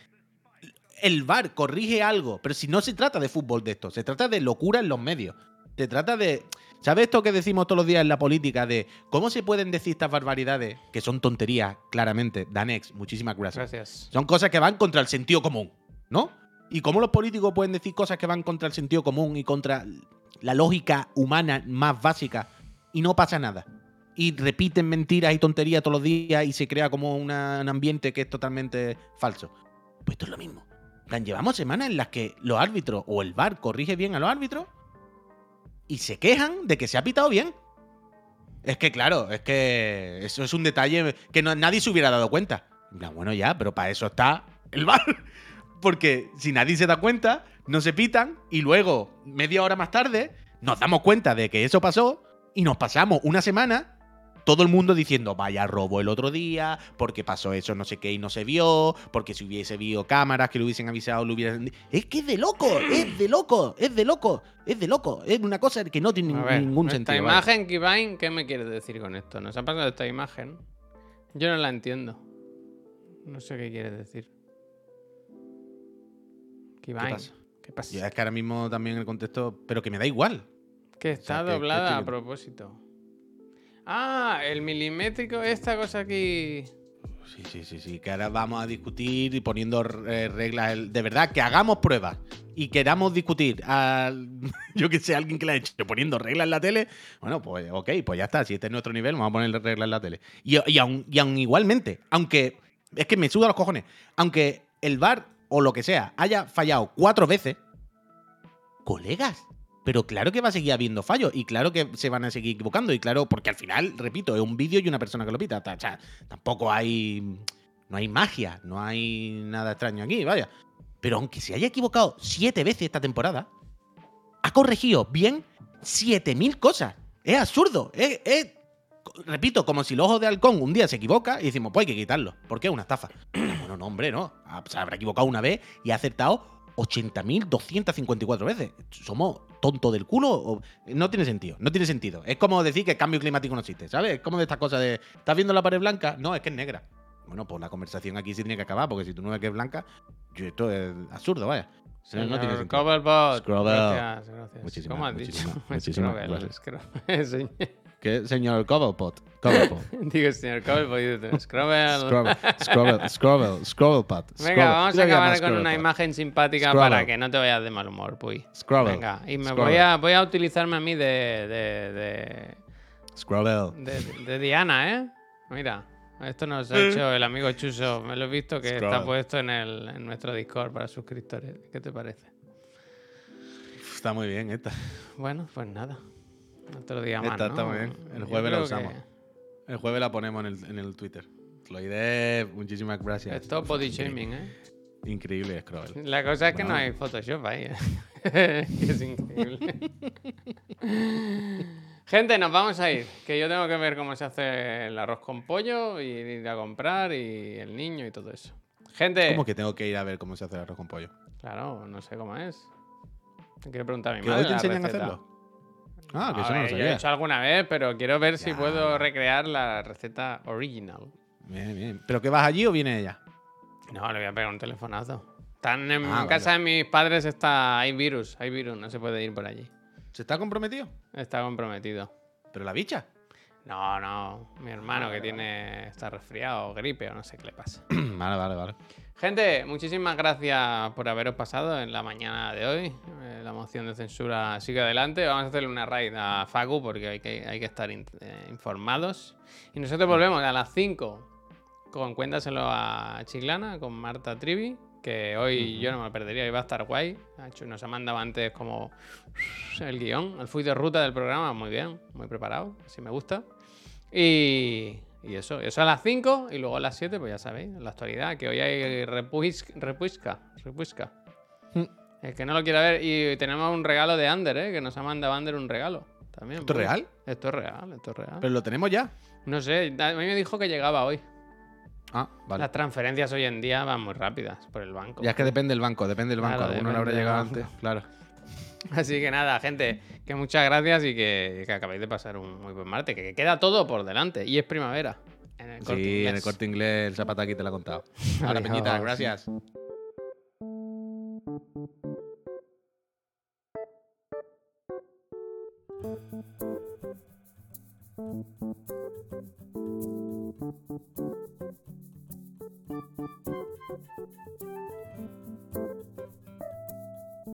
el VAR corrige algo, pero si no se trata de fútbol de esto, se trata de locura en los medios. Se trata de. ¿Sabes esto que decimos todos los días en la política de cómo se pueden decir estas barbaridades, que son tonterías, claramente? Danex, muchísimas gracias. Gracias. Son cosas que van contra el sentido común, ¿no? ¿Y cómo los políticos pueden decir cosas que van contra el sentido común y contra la lógica humana más básica y no pasa nada? Y repiten mentiras y tonterías todos los días y se crea como una- un ambiente que es totalmente falso. Pues esto es lo mismo. Llevamos semanas en las que los árbitros o el VAR corrige bien a los árbitros y se quejan de que se ha pitado bien. Es que, claro, es que eso es un detalle que nadie se hubiera dado cuenta. Bueno, ya, pero para eso está el VAR. Porque si nadie se da cuenta, no se pitan y luego, media hora más tarde, nos damos cuenta de que eso pasó y nos pasamos una semana todo el mundo diciendo, vaya robo el otro día, porque pasó eso no sé qué y no se vio, porque si hubiese habido cámaras que lo hubiesen avisado, lo hubieran... Es que es de loco, es de loco, es de loco, es de loco. Es una cosa que no tiene ver, ningún esta sentido. vaya. imagen, Kivain, ¿qué me quieres decir con esto? Nos ha pasado esta imagen. Yo no la entiendo. No sé qué quieres decir. Kivain, pasa? ¿qué pasa? Yo es que ahora mismo también el contexto, pero que me da igual. Que está que- que doblada a propósito. Ah, el milimétrico, esta cosa aquí. Sí, sí, sí, sí, que ahora vamos a discutir y poniendo eh, reglas. De verdad, que hagamos pruebas y queramos discutir al, yo que sé, alguien que la ha hecho poniendo reglas en la tele, bueno, pues ok, pues ya está, si este es nuestro nivel, vamos a poner reglas en la tele. Y, y, aun, igualmente, aunque, es que me suda los cojones, aunque el VAR o lo que sea haya fallado cuatro veces, colegas, pero claro que va a seguir habiendo fallos y claro que se van a seguir equivocando y claro, porque al final, repito, es un vídeo y una persona que lo pita. ta- cha, tampoco hay. No hay magia, no hay nada extraño aquí, vaya. Pero aunque se haya equivocado siete veces esta temporada, ha corregido bien 7000 cosas. Es absurdo. Es, repito, como si el ojo de halcón un día se equivoca y decimos, pues hay que quitarlo. porque es una estafa? No, bueno, no, hombre, no. Se habrá equivocado una vez y ha acertado 80.254 veces. ¿Somos tontos del culo? No tiene sentido, no tiene sentido. Es como decir que el cambio climático no existe, ¿sabes? Es como de estas cosas de, ¿estás viendo la pared blanca? No, es que es negra. Bueno, pues la conversación aquí sí tiene que acabar, porque si tú no ves que es blanca, yo- esto es absurdo, vaya. No, no tiene sentido. Gracias, gracias. Muchísimas, ¿Cómo has dicho? muchísimas, muchísimas Scrobel, gracias. Scrobel, señor. ¿Qué, señor Cobblepot? Cobblepot. Digo, señor Cobblepot, dices. Scrobel, Scrobel, Scrobel, Scrobblepot. Venga, vamos a acabar con una imagen simpática para que no te vayas de mal humor, Puy. Scrobel. Venga, y me voy a, voy a utilizarme a mí de, de, de, Scrobel. de, de Diana, ¿eh? Mira, esto nos ha hecho el amigo Chuso. Me lo he visto que está puesto en, el, en nuestro Discord para suscriptores. ¿Qué te parece? Está muy bien esta. Bueno, pues nada. Otro día más. Esta ¿no? bien. El jueves la usamos. que El jueves la ponemos en el, en el Twitter. Tloide, muchísimas gracias. Esto es body shaming, ¿eh? Increíble, Scrobel. La cosa es que no hay Photoshop ahí. ¿eh? Es increíble. Gente, nos vamos a ir. Que yo tengo que ver cómo se hace el arroz con pollo y ir a comprar y el niño y todo eso. Gente. ¿Cómo que tengo que ir a ver cómo se hace el arroz con pollo? Claro, no sé cómo es. Quiero preguntar a mi ¿Que madre. hoy te enseñan a hacerlo? Ah, que A eso no lo ver, yo he sabía. hecho alguna vez, pero quiero ver si puedo recrear la receta original. Bien, bien. ¿Pero que vas allí o viene ella? No, le voy a pegar un telefonazo. Están en Ah, casa de mis padres, está hay virus, hay virus, no se puede ir por allí. ¿Se está comprometido? Está comprometido. ¿Pero la bicha? No, no, mi hermano que tiene está resfriado o gripe o no sé qué le pasa. vale, vale, vale. Gente, muchísimas gracias por haberos pasado en la mañana de hoy. Eh, la moción de censura sigue adelante. Vamos a hacerle una raid a Facu porque hay que, hay que estar in- eh, informados. Y nosotros volvemos a las 5 con Cuéntaselo a Chiclana, con Marta Trivi, que hoy yo no me perdería, hoy va a estar guay. Nos ha mandado antes como el guion, el fui de ruta del programa, muy bien, muy preparado, así me gusta. Y, y eso, eso a las 5 y luego a las 7, pues ya sabéis, en la actualidad, que hoy hay repuis- repuisca, repuisca. Mm. El que no lo quiera ver, y tenemos un regalo de Ander, ¿eh? que nos ha mandado Ander un regalo. También, ¿Esto es real? Esto es real, esto es real. ¿Pero lo tenemos ya? No sé, a mí me dijo que llegaba hoy. Ah, vale. Las transferencias hoy en día van muy rápidas por el banco. Ya es que depende del banco, depende del banco. Claro, Alguno le habrá llegado antes, claro. Así que nada, gente, que muchas gracias y que, que acabéis de pasar un muy buen martes. Que, que queda todo por delante y es primavera. En el Corte Sí, en el corte inglés el zapata aquí te lo ha contado. Ahora. Peñita, gracias.